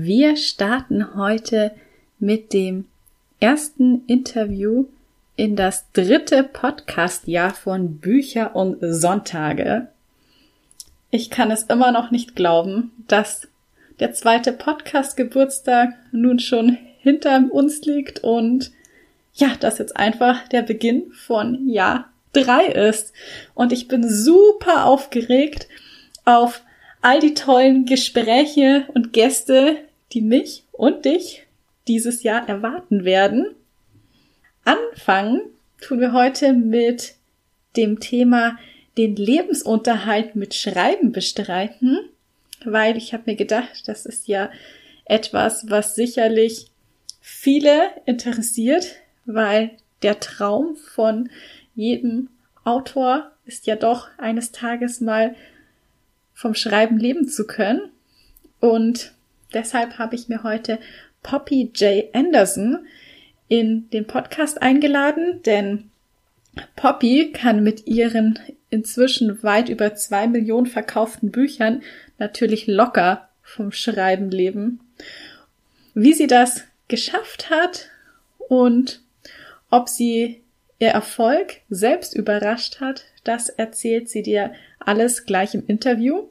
Wir starten heute mit dem ersten Interview in das dritte Podcast-Jahr von Bücher und Sonntage. Ich kann es immer noch nicht glauben, dass der zweite Podcast-Geburtstag nun schon hinter uns liegt und ja, das jetzt einfach der Beginn von Jahr drei ist. Und ich bin super aufgeregt auf all die tollen Gespräche und Gäste, die mich und dich dieses Jahr erwarten werden. Anfangen tun wir heute mit dem Thema den Lebensunterhalt mit Schreiben bestreiten, weil ich habe mir gedacht, das ist ja etwas, was sicherlich viele interessiert, weil der Traum von jedem Autor ist ja doch eines Tages mal vom Schreiben leben zu können. Und deshalb habe ich mir heute Poppy J. Anderson in den Podcast eingeladen, denn Poppy kann mit ihren inzwischen weit über zwei Millionen verkauften Büchern natürlich locker vom Schreiben leben. Wie sie das geschafft hat und ob sie ihr Erfolg selbst überrascht hat, das erzählt sie dir alles gleich im Interview.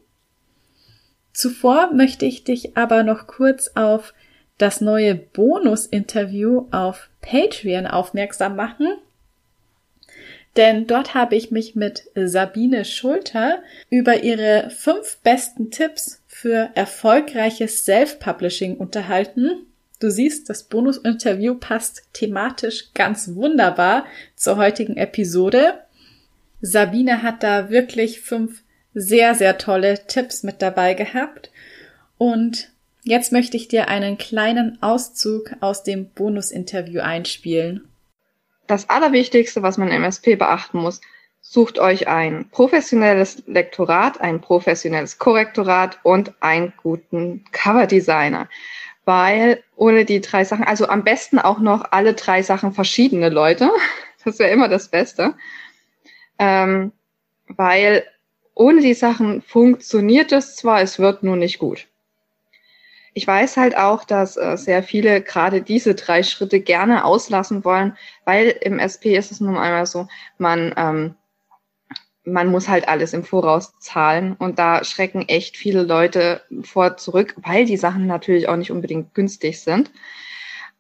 Zuvor möchte ich dich aber noch kurz auf das neue Bonus-Interview auf Patreon aufmerksam machen. Denn dort habe ich mich mit Sabine Schulter über ihre fünf besten Tipps für erfolgreiches Self-Publishing unterhalten. Du siehst, das Bonus-Interview passt thematisch ganz wunderbar zur heutigen Episode. Sabine hat da wirklich fünf sehr, sehr tolle Tipps mit dabei gehabt. Und jetzt möchte ich dir einen kleinen Auszug aus dem Bonusinterview einspielen. Das Allerwichtigste, was man im SP beachten muss, sucht euch ein professionelles Lektorat, ein professionelles Korrektorat und einen guten Coverdesigner. Weil ohne die drei Sachen, also am besten auch noch alle drei Sachen verschiedene Leute. Das wäre immer das Beste. Ähm, weil ohne die Sachen funktioniert es zwar, es wird nur nicht gut. Ich weiß halt auch, dass äh, sehr viele gerade diese drei Schritte gerne auslassen wollen, weil im SP ist es nun einmal so, man, ähm, man muss halt alles im Voraus zahlen und da schrecken echt viele Leute vor zurück, weil die Sachen natürlich auch nicht unbedingt günstig sind.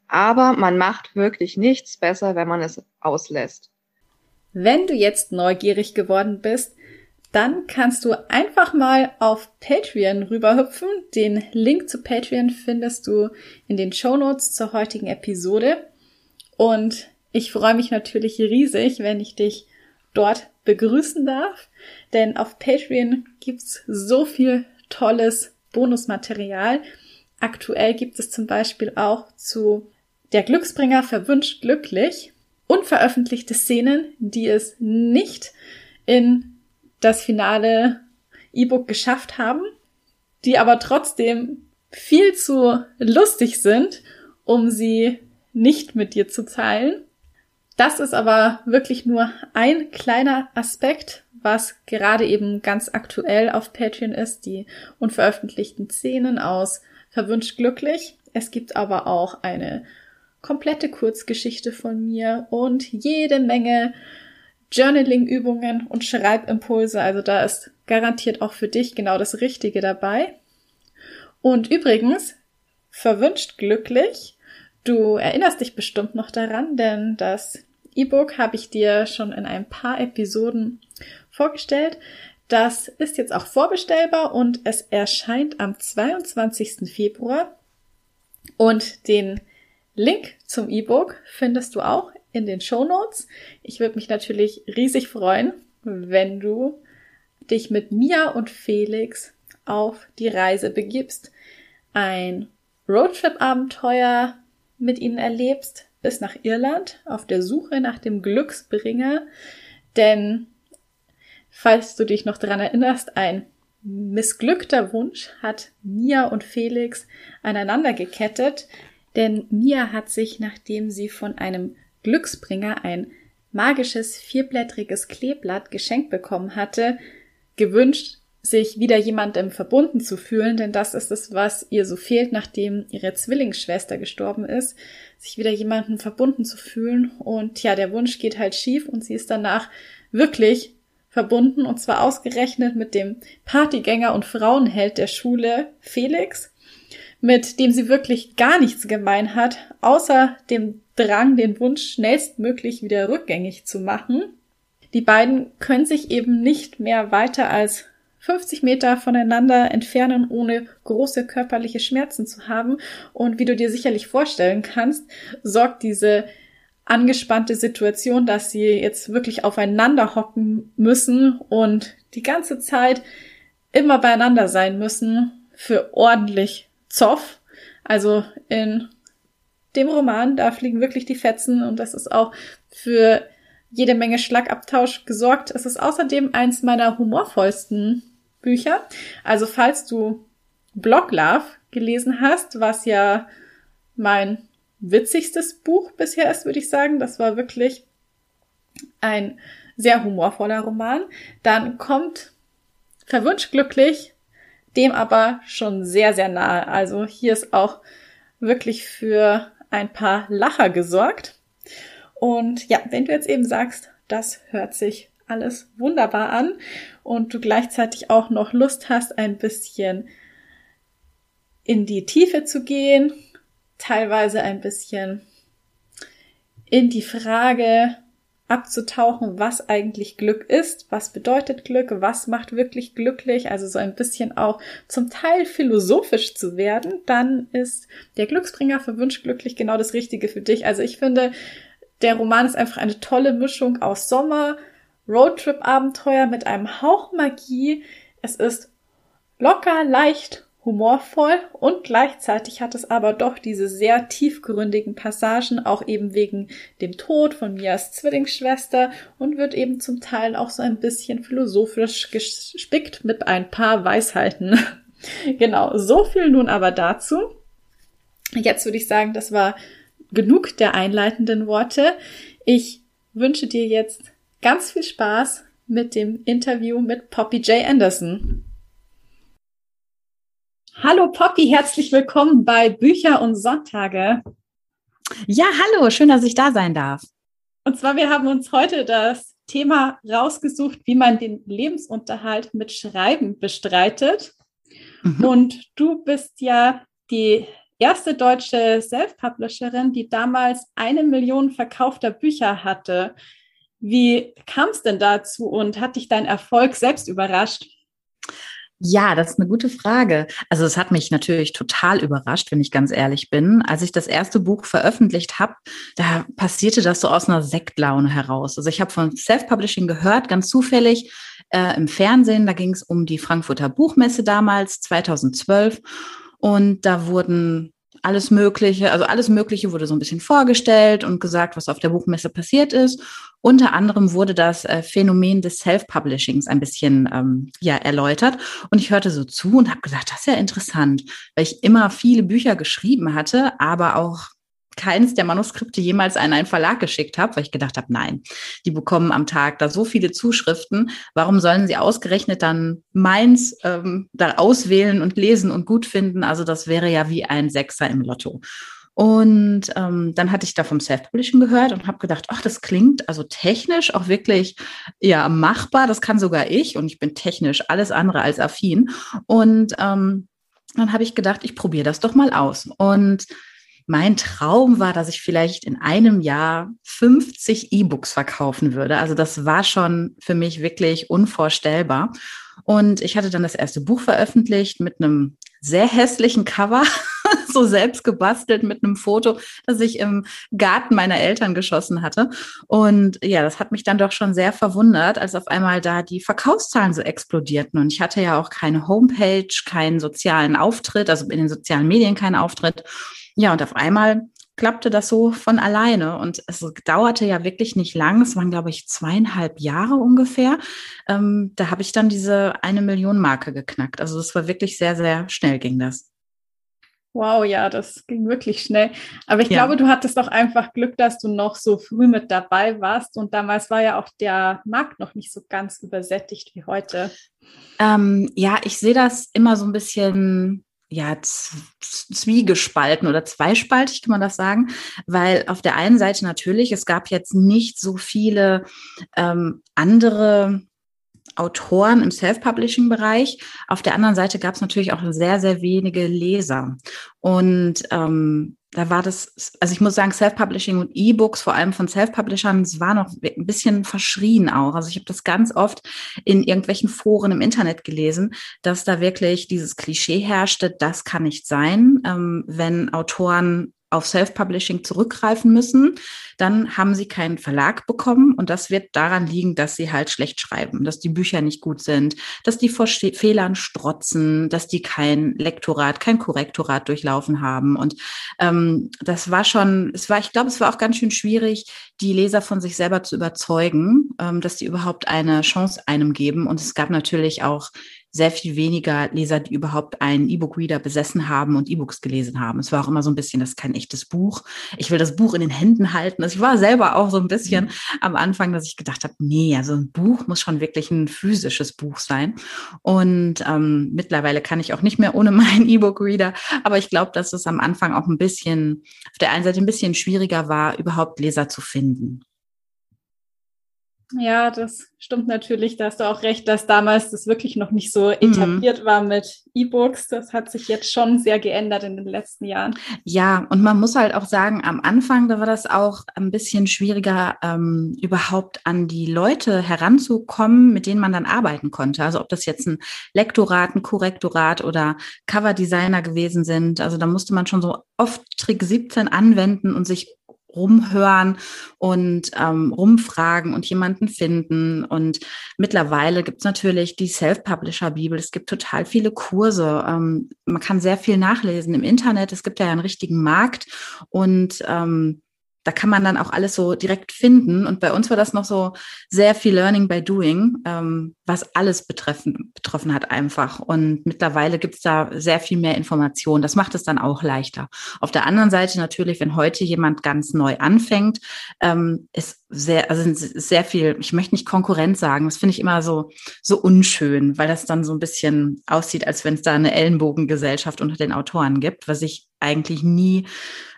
Aber man macht wirklich nichts besser, wenn man es auslässt. Wenn du jetzt neugierig geworden bist, dann kannst du einfach mal auf Patreon rüberhüpfen. Den Link zu Patreon findest du in den Show Notes zur heutigen Episode. Und ich freue mich natürlich riesig, wenn ich dich dort begrüßen darf, denn auf Patreon gibt's so viel tolles Bonusmaterial. Aktuell gibt es zum Beispiel auch zu Der Glücksbringer verwünscht glücklich unveröffentlichte Szenen, die es nicht in das finale E-Book geschafft haben, die aber trotzdem viel zu lustig sind, um sie nicht mit dir zu teilen. Das ist aber wirklich nur ein kleiner Aspekt, was gerade eben ganz aktuell auf Patreon ist, die unveröffentlichten Szenen aus Verwünscht Glücklich. Es gibt aber auch eine komplette Kurzgeschichte von mir und jede Menge Journaling-Übungen und Schreibimpulse. Also da ist garantiert auch für dich genau das Richtige dabei. Und übrigens, verwünscht glücklich. Du erinnerst dich bestimmt noch daran, denn das E-Book habe ich dir schon in ein paar Episoden vorgestellt. Das ist jetzt auch vorbestellbar und es erscheint am 22. Februar. Und den Link zum E-Book findest du auch in den Show Notes. Ich würde mich natürlich riesig freuen, wenn du dich mit Mia und Felix auf die Reise begibst, ein Roadtrip-Abenteuer mit ihnen erlebst, bis nach Irland auf der Suche nach dem Glücksbringer, denn falls du dich noch daran erinnerst, ein missglückter Wunsch hat Mia und Felix aneinander gekettet, denn Mia hat sich, nachdem sie von einem Glücksbringer ein magisches vierblättriges Kleeblatt geschenkt bekommen hatte, gewünscht, sich wieder jemandem verbunden zu fühlen, denn das ist es, was ihr so fehlt, nachdem ihre Zwillingsschwester gestorben ist, sich wieder jemandem verbunden zu fühlen. Und ja, der Wunsch geht halt schief und sie ist danach wirklich verbunden und zwar ausgerechnet mit dem Partygänger und Frauenheld der Schule Felix, mit dem sie wirklich gar nichts gemein hat, außer dem Drang, den Wunsch schnellstmöglich wieder rückgängig zu machen. Die beiden können sich eben nicht mehr weiter als 50 Meter voneinander entfernen, ohne große körperliche Schmerzen zu haben. Und wie du dir sicherlich vorstellen kannst, sorgt diese angespannte Situation, dass sie jetzt wirklich aufeinander hocken müssen und die ganze Zeit immer beieinander sein müssen für ordentlich Zoff. Also in dem Roman, da fliegen wirklich die Fetzen und das ist auch für jede Menge Schlagabtausch gesorgt. Es ist außerdem eins meiner humorvollsten Bücher. Also falls du Block Love gelesen hast, was ja mein witzigstes Buch bisher ist, würde ich sagen, das war wirklich ein sehr humorvoller Roman, dann kommt Verwünscht glücklich dem aber schon sehr, sehr nahe. Also hier ist auch wirklich für ein paar Lacher gesorgt. Und ja, wenn du jetzt eben sagst, das hört sich alles wunderbar an und du gleichzeitig auch noch Lust hast, ein bisschen in die Tiefe zu gehen, teilweise ein bisschen in die Frage abzutauchen, was eigentlich Glück ist, was bedeutet Glück, was macht wirklich glücklich, also so ein bisschen auch zum Teil philosophisch zu werden, dann ist der Glücksbringer verwünscht glücklich genau das Richtige für dich. Also ich finde, der Roman ist einfach eine tolle Mischung aus Sommer, Roadtrip-Abenteuer mit einem Hauch Magie. Es ist locker, leicht humorvoll und gleichzeitig hat es aber doch diese sehr tiefgründigen Passagen, auch eben wegen dem Tod von Mias Zwillingsschwester und wird eben zum Teil auch so ein bisschen philosophisch gespickt mit ein paar Weisheiten. genau, so viel nun aber dazu. Jetzt würde ich sagen, das war genug der einleitenden Worte. Ich wünsche dir jetzt ganz viel Spaß mit dem Interview mit Poppy J. Anderson. Hallo Poppy, herzlich willkommen bei Bücher und Sonntage. Ja, hallo, schön, dass ich da sein darf. Und zwar, wir haben uns heute das Thema rausgesucht, wie man den Lebensunterhalt mit Schreiben bestreitet. Mhm. Und du bist ja die erste deutsche Self-Publisherin, die damals eine Million verkaufter Bücher hatte. Wie kam es denn dazu und hat dich dein Erfolg selbst überrascht? Ja, das ist eine gute Frage. Also es hat mich natürlich total überrascht, wenn ich ganz ehrlich bin. Als ich das erste Buch veröffentlicht habe, da passierte das so aus einer Sektlaune heraus. Also ich habe von Self-Publishing gehört, ganz zufällig äh, im Fernsehen. Da ging es um die Frankfurter Buchmesse damals, 2012. Und da wurden alles Mögliche, also alles Mögliche wurde so ein bisschen vorgestellt und gesagt, was auf der Buchmesse passiert ist. Unter anderem wurde das äh, Phänomen des Self-Publishings ein bisschen ähm, ja, erläutert. Und ich hörte so zu und habe gesagt, das ist ja interessant, weil ich immer viele Bücher geschrieben hatte, aber auch keines der Manuskripte jemals an einen Verlag geschickt habe, weil ich gedacht habe, nein, die bekommen am Tag da so viele Zuschriften. Warum sollen sie ausgerechnet dann meins ähm, da auswählen und lesen und gut finden? Also das wäre ja wie ein Sechser im Lotto. Und ähm, dann hatte ich da vom Self-Publishing gehört und habe gedacht, ach, das klingt also technisch auch wirklich ja machbar. Das kann sogar ich und ich bin technisch alles andere als affin. Und ähm, dann habe ich gedacht, ich probiere das doch mal aus. Und mein Traum war, dass ich vielleicht in einem Jahr 50 E-Books verkaufen würde. Also das war schon für mich wirklich unvorstellbar. Und ich hatte dann das erste Buch veröffentlicht mit einem sehr hässlichen Cover. so selbst gebastelt mit einem Foto, das ich im Garten meiner Eltern geschossen hatte. Und ja, das hat mich dann doch schon sehr verwundert, als auf einmal da die Verkaufszahlen so explodierten. Und ich hatte ja auch keine Homepage, keinen sozialen Auftritt, also in den sozialen Medien keinen Auftritt. Ja, und auf einmal klappte das so von alleine. Und es dauerte ja wirklich nicht lang. Es waren, glaube ich, zweieinhalb Jahre ungefähr. Ähm, da habe ich dann diese eine Million Marke geknackt. Also es war wirklich sehr, sehr schnell ging das. Wow, ja, das ging wirklich schnell. Aber ich ja. glaube, du hattest doch einfach Glück, dass du noch so früh mit dabei warst. Und damals war ja auch der Markt noch nicht so ganz übersättigt wie heute. Ähm, ja, ich sehe das immer so ein bisschen ja, zwiegespalten oder zweispaltig kann man das sagen, weil auf der einen Seite natürlich, es gab jetzt nicht so viele ähm, andere Autoren im Self-Publishing-Bereich. Auf der anderen Seite gab es natürlich auch sehr, sehr wenige Leser. Und ähm, da war das, also ich muss sagen, Self-Publishing und E-Books, vor allem von Self-Publishern, es war noch ein bisschen verschrien auch. Also ich habe das ganz oft in irgendwelchen Foren im Internet gelesen, dass da wirklich dieses Klischee herrschte, das kann nicht sein, ähm, wenn Autoren auf Self-Publishing zurückgreifen müssen, dann haben sie keinen Verlag bekommen und das wird daran liegen, dass sie halt schlecht schreiben, dass die Bücher nicht gut sind, dass die vor Fehlern strotzen, dass die kein Lektorat, kein Korrektorat durchlaufen haben. Und ähm, das war schon, es war, ich glaube, es war auch ganz schön schwierig, die Leser von sich selber zu überzeugen, ähm, dass die überhaupt eine Chance einem geben. Und es gab natürlich auch sehr viel weniger Leser, die überhaupt einen E-Book-Reader besessen haben und E-Books gelesen haben. Es war auch immer so ein bisschen, das ist kein echtes Buch. Ich will das Buch in den Händen halten. Also ich war selber auch so ein bisschen mhm. am Anfang, dass ich gedacht habe, nee, also ein Buch muss schon wirklich ein physisches Buch sein. Und ähm, mittlerweile kann ich auch nicht mehr ohne meinen E-Book-Reader. Aber ich glaube, dass es am Anfang auch ein bisschen, auf der einen Seite ein bisschen schwieriger war, überhaupt Leser zu finden. Ja, das stimmt natürlich. Da hast du auch recht, dass damals das wirklich noch nicht so mhm. etabliert mhm. war mit E-Books. Das hat sich jetzt schon sehr geändert in den letzten Jahren. Ja, und man muss halt auch sagen, am Anfang, da war das auch ein bisschen schwieriger, ähm, überhaupt an die Leute heranzukommen, mit denen man dann arbeiten konnte. Also ob das jetzt ein Lektorat, ein Korrektorat oder Coverdesigner gewesen sind. Also da musste man schon so oft Trick 17 anwenden und sich rumhören und ähm, rumfragen und jemanden finden. Und mittlerweile gibt es natürlich die Self-Publisher-Bibel. Es gibt total viele Kurse. Ähm, man kann sehr viel nachlesen im Internet. Es gibt ja einen richtigen Markt und ähm, da kann man dann auch alles so direkt finden. Und bei uns war das noch so sehr viel Learning by Doing, ähm, was alles betreffen, betroffen hat einfach. Und mittlerweile gibt es da sehr viel mehr Informationen. Das macht es dann auch leichter. Auf der anderen Seite natürlich, wenn heute jemand ganz neu anfängt, ähm, ist sehr, also sehr viel, ich möchte nicht Konkurrent sagen, das finde ich immer so, so unschön, weil das dann so ein bisschen aussieht, als wenn es da eine Ellenbogengesellschaft unter den Autoren gibt, was ich eigentlich nie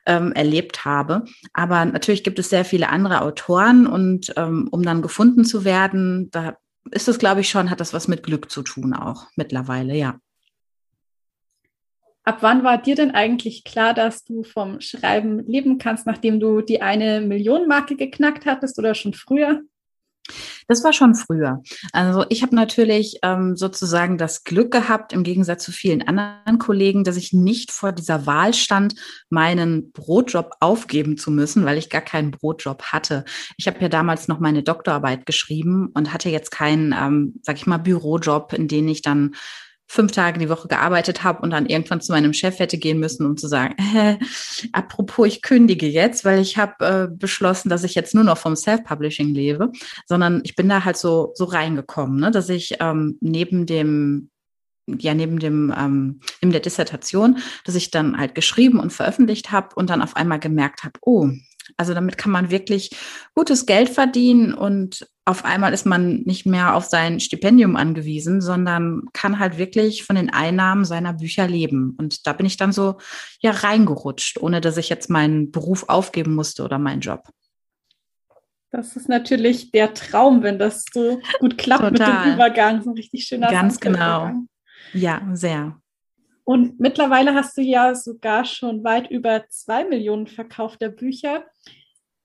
ähm, erlebt habe. Aber natürlich gibt es sehr viele andere Autoren und ähm, um dann gefunden zu werden, da ist es, glaube ich, schon, hat das was mit Glück zu tun auch mittlerweile, ja. Ab wann war dir denn eigentlich klar, dass du vom Schreiben leben kannst, nachdem du die eine Million Marke geknackt hattest oder schon früher? Das war schon früher. Also ich habe natürlich ähm, sozusagen das Glück gehabt, im Gegensatz zu vielen anderen Kollegen, dass ich nicht vor dieser Wahl stand, meinen Brotjob aufgeben zu müssen, weil ich gar keinen Brotjob hatte. Ich habe ja damals noch meine Doktorarbeit geschrieben und hatte jetzt keinen, ähm, sag ich mal, Bürojob, in den ich dann fünf Tage die Woche gearbeitet habe und dann irgendwann zu meinem Chef hätte gehen müssen, um zu sagen, äh, apropos, ich kündige jetzt, weil ich habe äh, beschlossen, dass ich jetzt nur noch vom Self-Publishing lebe, sondern ich bin da halt so, so reingekommen, ne, dass ich ähm, neben dem ja neben dem ähm, neben der Dissertation, dass ich dann halt geschrieben und veröffentlicht habe und dann auf einmal gemerkt habe, oh, also damit kann man wirklich gutes Geld verdienen und auf einmal ist man nicht mehr auf sein Stipendium angewiesen, sondern kann halt wirklich von den Einnahmen seiner Bücher leben. Und da bin ich dann so ja reingerutscht, ohne dass ich jetzt meinen Beruf aufgeben musste oder meinen Job. Das ist natürlich der Traum, wenn das so gut klappt Total. mit dem Übergang. So ein richtig schöner Ganz genau. Ja, sehr. Und mittlerweile hast du ja sogar schon weit über zwei Millionen verkaufter Bücher.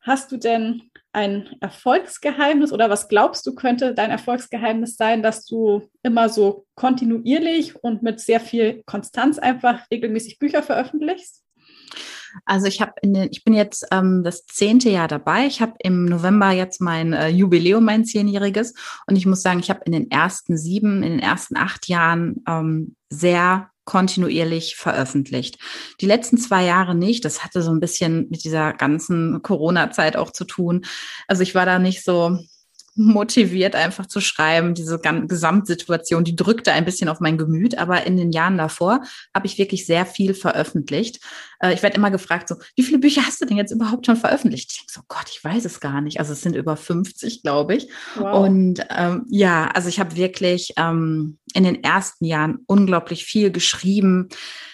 Hast du denn ein Erfolgsgeheimnis oder was glaubst du könnte dein Erfolgsgeheimnis sein, dass du immer so kontinuierlich und mit sehr viel Konstanz einfach regelmäßig Bücher veröffentlichst? Also ich habe ich bin jetzt ähm, das zehnte Jahr dabei. Ich habe im November jetzt mein äh, Jubiläum, mein zehnjähriges. Und ich muss sagen, ich habe in den ersten sieben, in den ersten acht Jahren ähm, sehr kontinuierlich veröffentlicht. Die letzten zwei Jahre nicht. Das hatte so ein bisschen mit dieser ganzen Corona-Zeit auch zu tun. Also ich war da nicht so, motiviert, einfach zu schreiben. Diese Gesamtsituation, die drückte ein bisschen auf mein Gemüt. Aber in den Jahren davor habe ich wirklich sehr viel veröffentlicht. Äh, ich werde immer gefragt, so, wie viele Bücher hast du denn jetzt überhaupt schon veröffentlicht? Ich denke so, Gott, ich weiß es gar nicht. Also es sind über 50, glaube ich. Wow. Und ähm, ja, also ich habe wirklich ähm, in den ersten Jahren unglaublich viel geschrieben.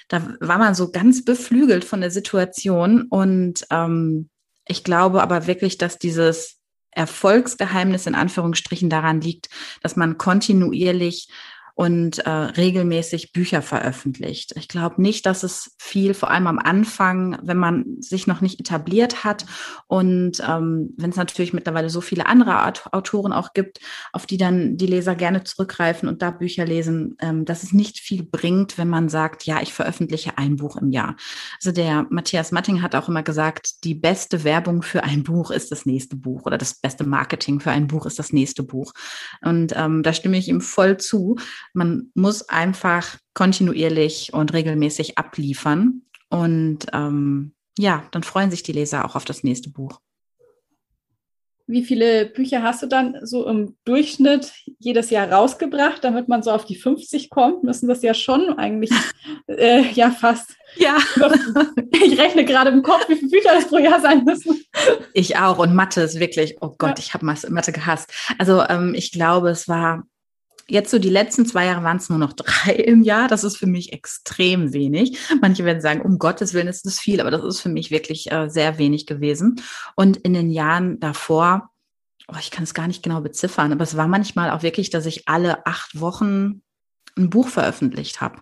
Da war man so ganz beflügelt von der Situation. Und ähm, ich glaube aber wirklich, dass dieses Erfolgsgeheimnis in Anführungsstrichen daran liegt, dass man kontinuierlich und äh, regelmäßig Bücher veröffentlicht. Ich glaube nicht, dass es viel, vor allem am Anfang, wenn man sich noch nicht etabliert hat und ähm, wenn es natürlich mittlerweile so viele andere Autoren auch gibt, auf die dann die Leser gerne zurückgreifen und da Bücher lesen, ähm, dass es nicht viel bringt, wenn man sagt, ja, ich veröffentliche ein Buch im Jahr. Also der Matthias Matting hat auch immer gesagt, die beste Werbung für ein Buch ist das nächste Buch oder das beste Marketing für ein Buch ist das nächste Buch. Und ähm, da stimme ich ihm voll zu. Man muss einfach kontinuierlich und regelmäßig abliefern. Und ähm, ja, dann freuen sich die Leser auch auf das nächste Buch. Wie viele Bücher hast du dann so im Durchschnitt jedes Jahr rausgebracht, damit man so auf die 50 kommt? Müssen das ja schon eigentlich äh, ja fast. Ja. Ich rechne gerade im Kopf, wie viele Bücher das pro Jahr sein müssen. Ich auch. Und Mathe ist wirklich, oh Gott, ja. ich habe Mathe gehasst. Also ähm, ich glaube, es war Jetzt so die letzten zwei Jahre waren es nur noch drei im Jahr. Das ist für mich extrem wenig. Manche werden sagen, um Gottes Willen ist das viel, aber das ist für mich wirklich äh, sehr wenig gewesen. Und in den Jahren davor, oh, ich kann es gar nicht genau beziffern, aber es war manchmal auch wirklich, dass ich alle acht Wochen ein Buch veröffentlicht habe.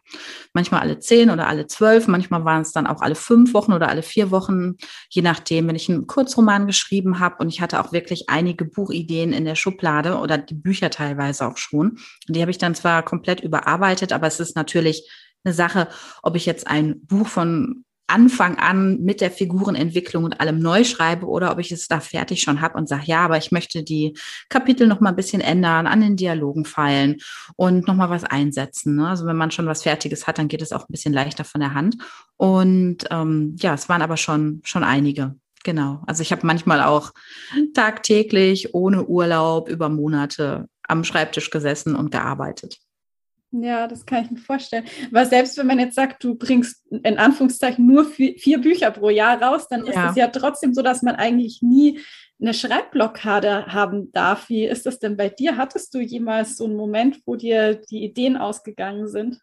Manchmal alle zehn oder alle zwölf, manchmal waren es dann auch alle fünf Wochen oder alle vier Wochen, je nachdem, wenn ich einen Kurzroman geschrieben habe und ich hatte auch wirklich einige Buchideen in der Schublade oder die Bücher teilweise auch schon. Die habe ich dann zwar komplett überarbeitet, aber es ist natürlich eine Sache, ob ich jetzt ein Buch von Anfang an mit der Figurenentwicklung und allem neu schreibe oder ob ich es da fertig schon habe und sage, ja, aber ich möchte die Kapitel noch mal ein bisschen ändern, an den Dialogen feilen und noch mal was einsetzen. Ne? Also wenn man schon was Fertiges hat, dann geht es auch ein bisschen leichter von der Hand. Und ähm, ja, es waren aber schon schon einige. Genau. Also ich habe manchmal auch tagtäglich ohne Urlaub über Monate am Schreibtisch gesessen und gearbeitet. Ja, das kann ich mir vorstellen. Weil selbst wenn man jetzt sagt, du bringst in Anführungszeichen nur vier Bücher pro Jahr raus, dann ist es ja trotzdem so, dass man eigentlich nie eine Schreibblockade haben darf. Wie ist das denn bei dir? Hattest du jemals so einen Moment, wo dir die Ideen ausgegangen sind?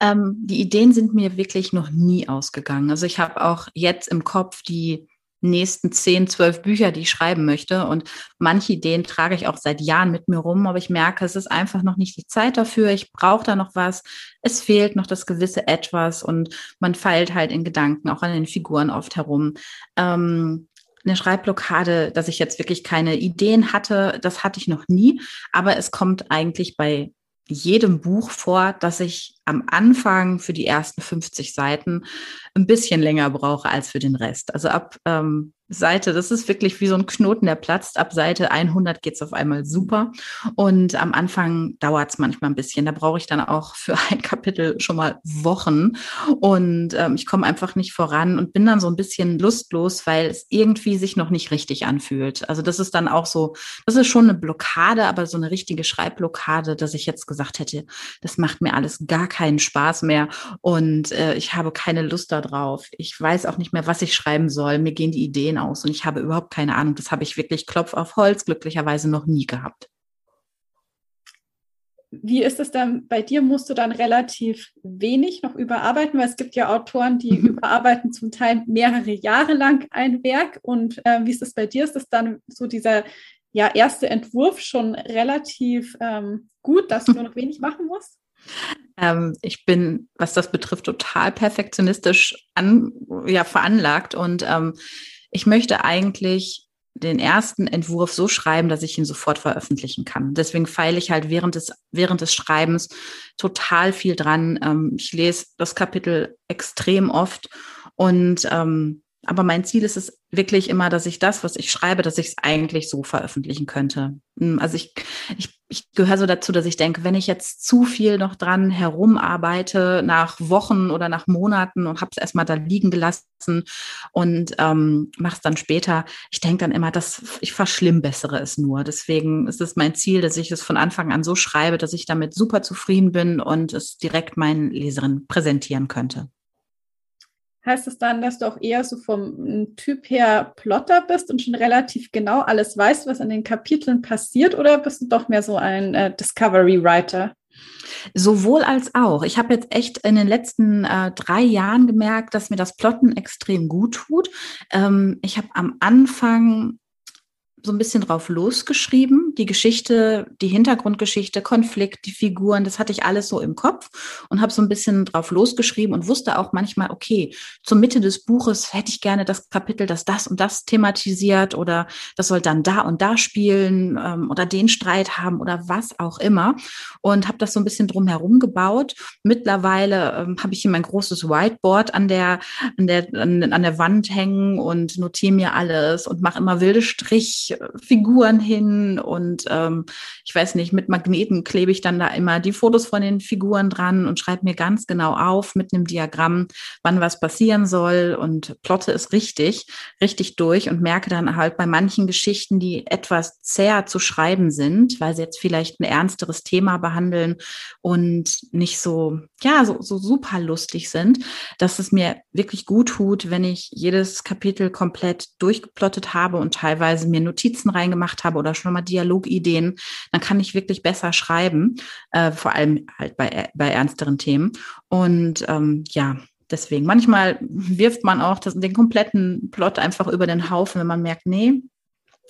Ähm, die Ideen sind mir wirklich noch nie ausgegangen. Also ich habe auch jetzt im Kopf die nächsten zehn, zwölf Bücher, die ich schreiben möchte. Und manche Ideen trage ich auch seit Jahren mit mir rum, aber ich merke, es ist einfach noch nicht die Zeit dafür. Ich brauche da noch was. Es fehlt noch das gewisse Etwas und man feilt halt in Gedanken auch an den Figuren oft herum. Ähm, eine Schreibblockade, dass ich jetzt wirklich keine Ideen hatte, das hatte ich noch nie. Aber es kommt eigentlich bei jedem Buch vor, dass ich am Anfang für die ersten 50 Seiten ein bisschen länger brauche als für den Rest. Also ab ähm, Seite, das ist wirklich wie so ein Knoten, der platzt. Ab Seite 100 geht's auf einmal super. Und am Anfang dauert's manchmal ein bisschen. Da brauche ich dann auch für ein Kapitel schon mal Wochen. Und ähm, ich komme einfach nicht voran und bin dann so ein bisschen lustlos, weil es irgendwie sich noch nicht richtig anfühlt. Also das ist dann auch so, das ist schon eine Blockade, aber so eine richtige Schreibblockade, dass ich jetzt gesagt hätte, das macht mir alles gar keinen Spaß mehr und äh, ich habe keine Lust darauf. Ich weiß auch nicht mehr, was ich schreiben soll. Mir gehen die Ideen aus und ich habe überhaupt keine Ahnung. Das habe ich wirklich Klopf auf Holz glücklicherweise noch nie gehabt. Wie ist es dann bei dir? Musst du dann relativ wenig noch überarbeiten? Weil es gibt ja Autoren, die mhm. überarbeiten zum Teil mehrere Jahre lang ein Werk. Und äh, wie ist es bei dir? Ist es dann so dieser ja, erste Entwurf schon relativ ähm, gut, dass du nur noch wenig machen musst? Ähm, ich bin, was das betrifft, total perfektionistisch an, ja, veranlagt und ähm, ich möchte eigentlich den ersten Entwurf so schreiben, dass ich ihn sofort veröffentlichen kann. Deswegen feile ich halt während des, während des Schreibens total viel dran. Ähm, ich lese das Kapitel extrem oft und ähm, aber mein Ziel ist es wirklich immer, dass ich das, was ich schreibe, dass ich es eigentlich so veröffentlichen könnte. Hm, also ich, ich, ich gehöre so dazu, dass ich denke, wenn ich jetzt zu viel noch dran herumarbeite, nach Wochen oder nach Monaten und habe es erstmal da liegen gelassen und ähm, mache es dann später, ich denke dann immer, dass ich verschlimmbessere es nur. Deswegen ist es mein Ziel, dass ich es von Anfang an so schreibe, dass ich damit super zufrieden bin und es direkt meinen Leserinnen präsentieren könnte. Heißt es dann, dass du auch eher so vom Typ her Plotter bist und schon relativ genau alles weißt, was an den Kapiteln passiert, oder bist du doch mehr so ein äh, Discovery Writer? Sowohl als auch. Ich habe jetzt echt in den letzten äh, drei Jahren gemerkt, dass mir das Plotten extrem gut tut. Ähm, ich habe am Anfang so ein bisschen drauf losgeschrieben. Die Geschichte, die Hintergrundgeschichte, Konflikt, die Figuren, das hatte ich alles so im Kopf und habe so ein bisschen drauf losgeschrieben und wusste auch manchmal, okay, zur Mitte des Buches hätte ich gerne das Kapitel, das das und das thematisiert oder das soll dann da und da spielen ähm, oder den Streit haben oder was auch immer und habe das so ein bisschen drumherum gebaut. Mittlerweile ähm, habe ich hier mein großes Whiteboard an der an der an, an der Wand hängen und notiere mir alles und mache immer wilde Figuren hin und ähm, ich weiß nicht, mit Magneten klebe ich dann da immer die Fotos von den Figuren dran und schreibe mir ganz genau auf mit einem Diagramm, wann was passieren soll und plotte es richtig, richtig durch und merke dann halt bei manchen Geschichten, die etwas zäher zu schreiben sind, weil sie jetzt vielleicht ein ernsteres Thema behandeln und nicht so, ja, so, so super lustig sind, dass es mir wirklich gut tut, wenn ich jedes Kapitel komplett durchgeplottet habe und teilweise mir Notizen reingemacht habe oder schon mal Dialogideen, dann kann ich wirklich besser schreiben, äh, vor allem halt bei, bei ernsteren Themen. Und ähm, ja, deswegen, manchmal wirft man auch das, den kompletten Plot einfach über den Haufen, wenn man merkt, nee,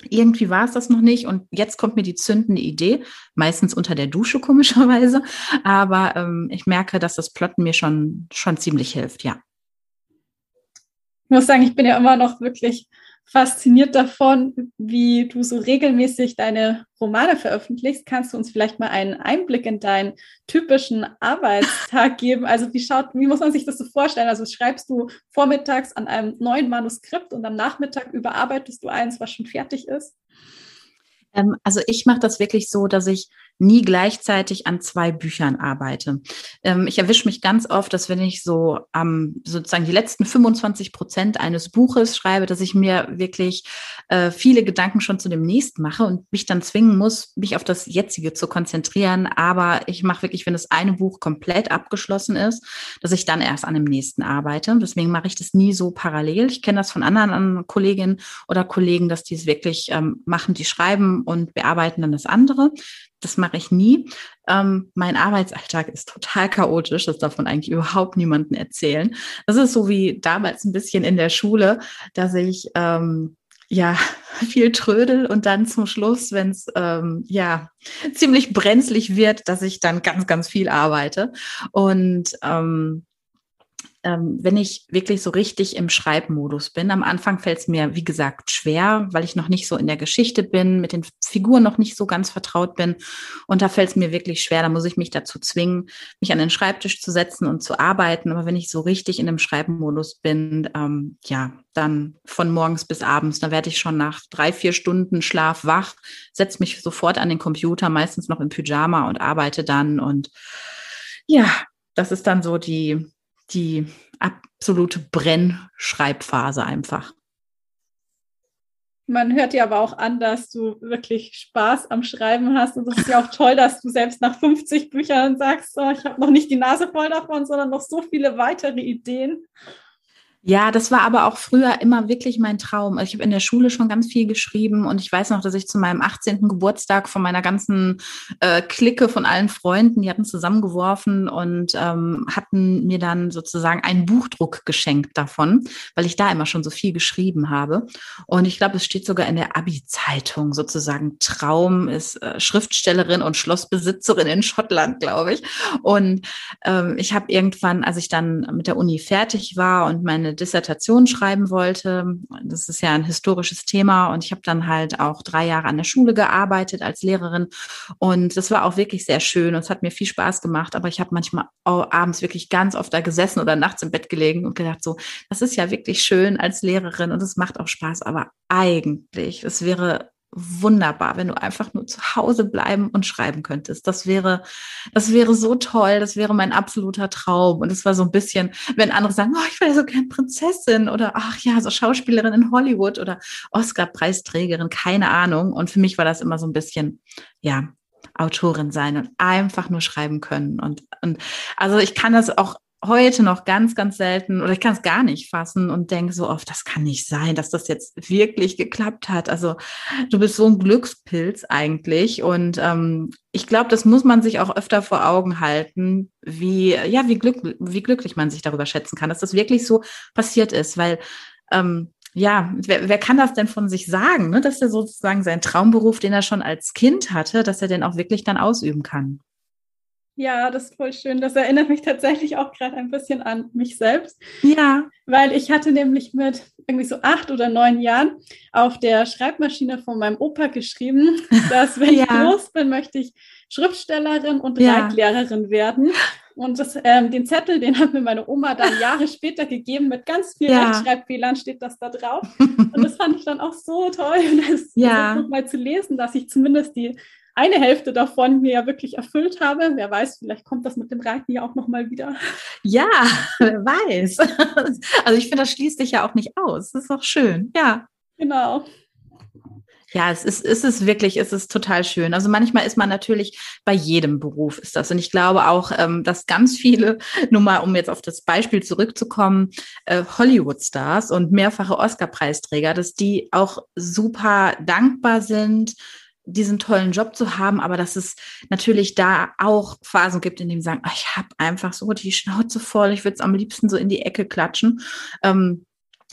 irgendwie war es das noch nicht und jetzt kommt mir die zündende Idee, meistens unter der Dusche komischerweise, aber ähm, ich merke, dass das Plotten mir schon, schon ziemlich hilft, ja. Ich muss sagen, ich bin ja immer noch wirklich fasziniert davon, wie du so regelmäßig deine Romane veröffentlichst. Kannst du uns vielleicht mal einen Einblick in deinen typischen Arbeitstag geben? Also wie schaut, wie muss man sich das so vorstellen? Also schreibst du vormittags an einem neuen Manuskript und am Nachmittag überarbeitest du eins, was schon fertig ist? Ähm, also ich mache das wirklich so, dass ich nie gleichzeitig an zwei Büchern arbeite. Ähm, ich erwische mich ganz oft, dass wenn ich so am ähm, sozusagen die letzten 25 Prozent eines Buches schreibe, dass ich mir wirklich äh, viele Gedanken schon zu dem nächsten mache und mich dann zwingen muss, mich auf das jetzige zu konzentrieren. Aber ich mache wirklich, wenn das eine Buch komplett abgeschlossen ist, dass ich dann erst an dem nächsten arbeite. Deswegen mache ich das nie so parallel. Ich kenne das von anderen Kolleginnen oder Kollegen, dass die es wirklich ähm, machen, die schreiben und bearbeiten dann das andere. Das mache ich nie. Ähm, mein Arbeitsalltag ist total chaotisch. Das darf man eigentlich überhaupt niemandem erzählen. Das ist so wie damals ein bisschen in der Schule, dass ich ähm, ja viel trödel und dann zum Schluss, wenn es ähm, ja ziemlich brenzlig wird, dass ich dann ganz, ganz viel arbeite. Und ähm, ähm, wenn ich wirklich so richtig im Schreibmodus bin. Am Anfang fällt es mir, wie gesagt, schwer, weil ich noch nicht so in der Geschichte bin, mit den Figuren noch nicht so ganz vertraut bin. Und da fällt es mir wirklich schwer. Da muss ich mich dazu zwingen, mich an den Schreibtisch zu setzen und zu arbeiten. Aber wenn ich so richtig in dem Schreibmodus bin, ähm, ja, dann von morgens bis abends, da werde ich schon nach drei, vier Stunden Schlaf wach, setze mich sofort an den Computer, meistens noch im Pyjama und arbeite dann. Und ja, das ist dann so die, die absolute Brennschreibphase einfach. Man hört dir aber auch an, dass du wirklich Spaß am Schreiben hast. Und das ist ja auch toll, dass du selbst nach 50 Büchern sagst, oh, ich habe noch nicht die Nase voll davon, sondern noch so viele weitere Ideen. Ja, das war aber auch früher immer wirklich mein Traum. Also ich habe in der Schule schon ganz viel geschrieben und ich weiß noch, dass ich zu meinem 18. Geburtstag von meiner ganzen äh, Clique von allen Freunden, die hatten zusammengeworfen und ähm, hatten mir dann sozusagen einen Buchdruck geschenkt davon, weil ich da immer schon so viel geschrieben habe. Und ich glaube, es steht sogar in der Abi-Zeitung sozusagen Traum ist äh, Schriftstellerin und Schlossbesitzerin in Schottland, glaube ich. Und ähm, ich habe irgendwann, als ich dann mit der Uni fertig war und meine meine Dissertation schreiben wollte. Das ist ja ein historisches Thema und ich habe dann halt auch drei Jahre an der Schule gearbeitet als Lehrerin und das war auch wirklich sehr schön und es hat mir viel Spaß gemacht, aber ich habe manchmal abends wirklich ganz oft da gesessen oder nachts im Bett gelegen und gedacht so, das ist ja wirklich schön als Lehrerin und es macht auch Spaß, aber eigentlich, es wäre wunderbar, wenn du einfach nur zu Hause bleiben und schreiben könntest. Das wäre, das wäre so toll. Das wäre mein absoluter Traum. Und es war so ein bisschen, wenn andere sagen, oh, ich wäre so gern Prinzessin oder ach ja, so Schauspielerin in Hollywood oder Oscar-Preisträgerin, keine Ahnung. Und für mich war das immer so ein bisschen, ja, Autorin sein und einfach nur schreiben können. Und, und also ich kann das auch heute noch ganz, ganz selten oder ich kann es gar nicht fassen und denke so oft, das kann nicht sein, dass das jetzt wirklich geklappt hat. Also du bist so ein Glückspilz eigentlich und ähm, ich glaube, das muss man sich auch öfter vor Augen halten, wie ja wie, glück, wie glücklich man sich darüber schätzen kann, dass das wirklich so passiert ist, weil ähm, ja, wer, wer kann das denn von sich sagen, ne? dass er sozusagen seinen Traumberuf, den er schon als Kind hatte, dass er den auch wirklich dann ausüben kann? Ja, das ist voll schön. Das erinnert mich tatsächlich auch gerade ein bisschen an mich selbst. Ja. Weil ich hatte nämlich mit irgendwie so acht oder neun Jahren auf der Schreibmaschine von meinem Opa geschrieben, dass wenn ja. ich groß bin, möchte ich Schriftstellerin und ja. Reitlehrerin werden. Und das, ähm, den Zettel, den hat mir meine Oma dann Jahre später gegeben. Mit ganz vielen ja. Rechtschreibfehlern steht das da drauf. Und das fand ich dann auch so toll, das, ja. das nochmal zu lesen, dass ich zumindest die eine Hälfte davon mir ja wirklich erfüllt habe. Wer weiß, vielleicht kommt das mit dem Reiten ja auch nochmal wieder. Ja, wer weiß. Also ich finde, das schließt sich ja auch nicht aus. Das ist auch schön. Ja. Genau. Ja, es ist, ist es wirklich, es ist total schön. Also manchmal ist man natürlich bei jedem Beruf ist das. Und ich glaube auch, ähm, dass ganz viele, nur mal um jetzt auf das Beispiel zurückzukommen, äh, Hollywood-Stars und mehrfache Oscar-Preisträger, dass die auch super dankbar sind diesen tollen Job zu haben, aber dass es natürlich da auch Phasen gibt, in denen sie sagen, ach, ich habe einfach so die Schnauze voll, ich würde es am liebsten so in die Ecke klatschen. Ähm,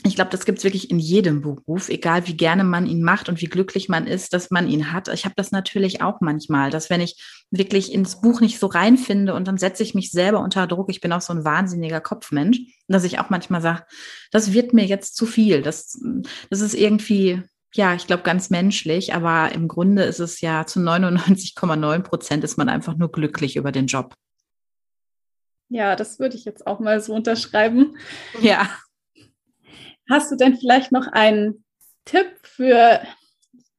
ich glaube, das gibt es wirklich in jedem Beruf, egal wie gerne man ihn macht und wie glücklich man ist, dass man ihn hat. Ich habe das natürlich auch manchmal, dass wenn ich wirklich ins Buch nicht so reinfinde und dann setze ich mich selber unter Druck, ich bin auch so ein wahnsinniger Kopfmensch, dass ich auch manchmal sage, das wird mir jetzt zu viel. Das, das ist irgendwie, ja, ich glaube, ganz menschlich, aber im Grunde ist es ja zu 99,9 Prozent ist man einfach nur glücklich über den Job. Ja, das würde ich jetzt auch mal so unterschreiben. Ja. Hast du denn vielleicht noch einen Tipp für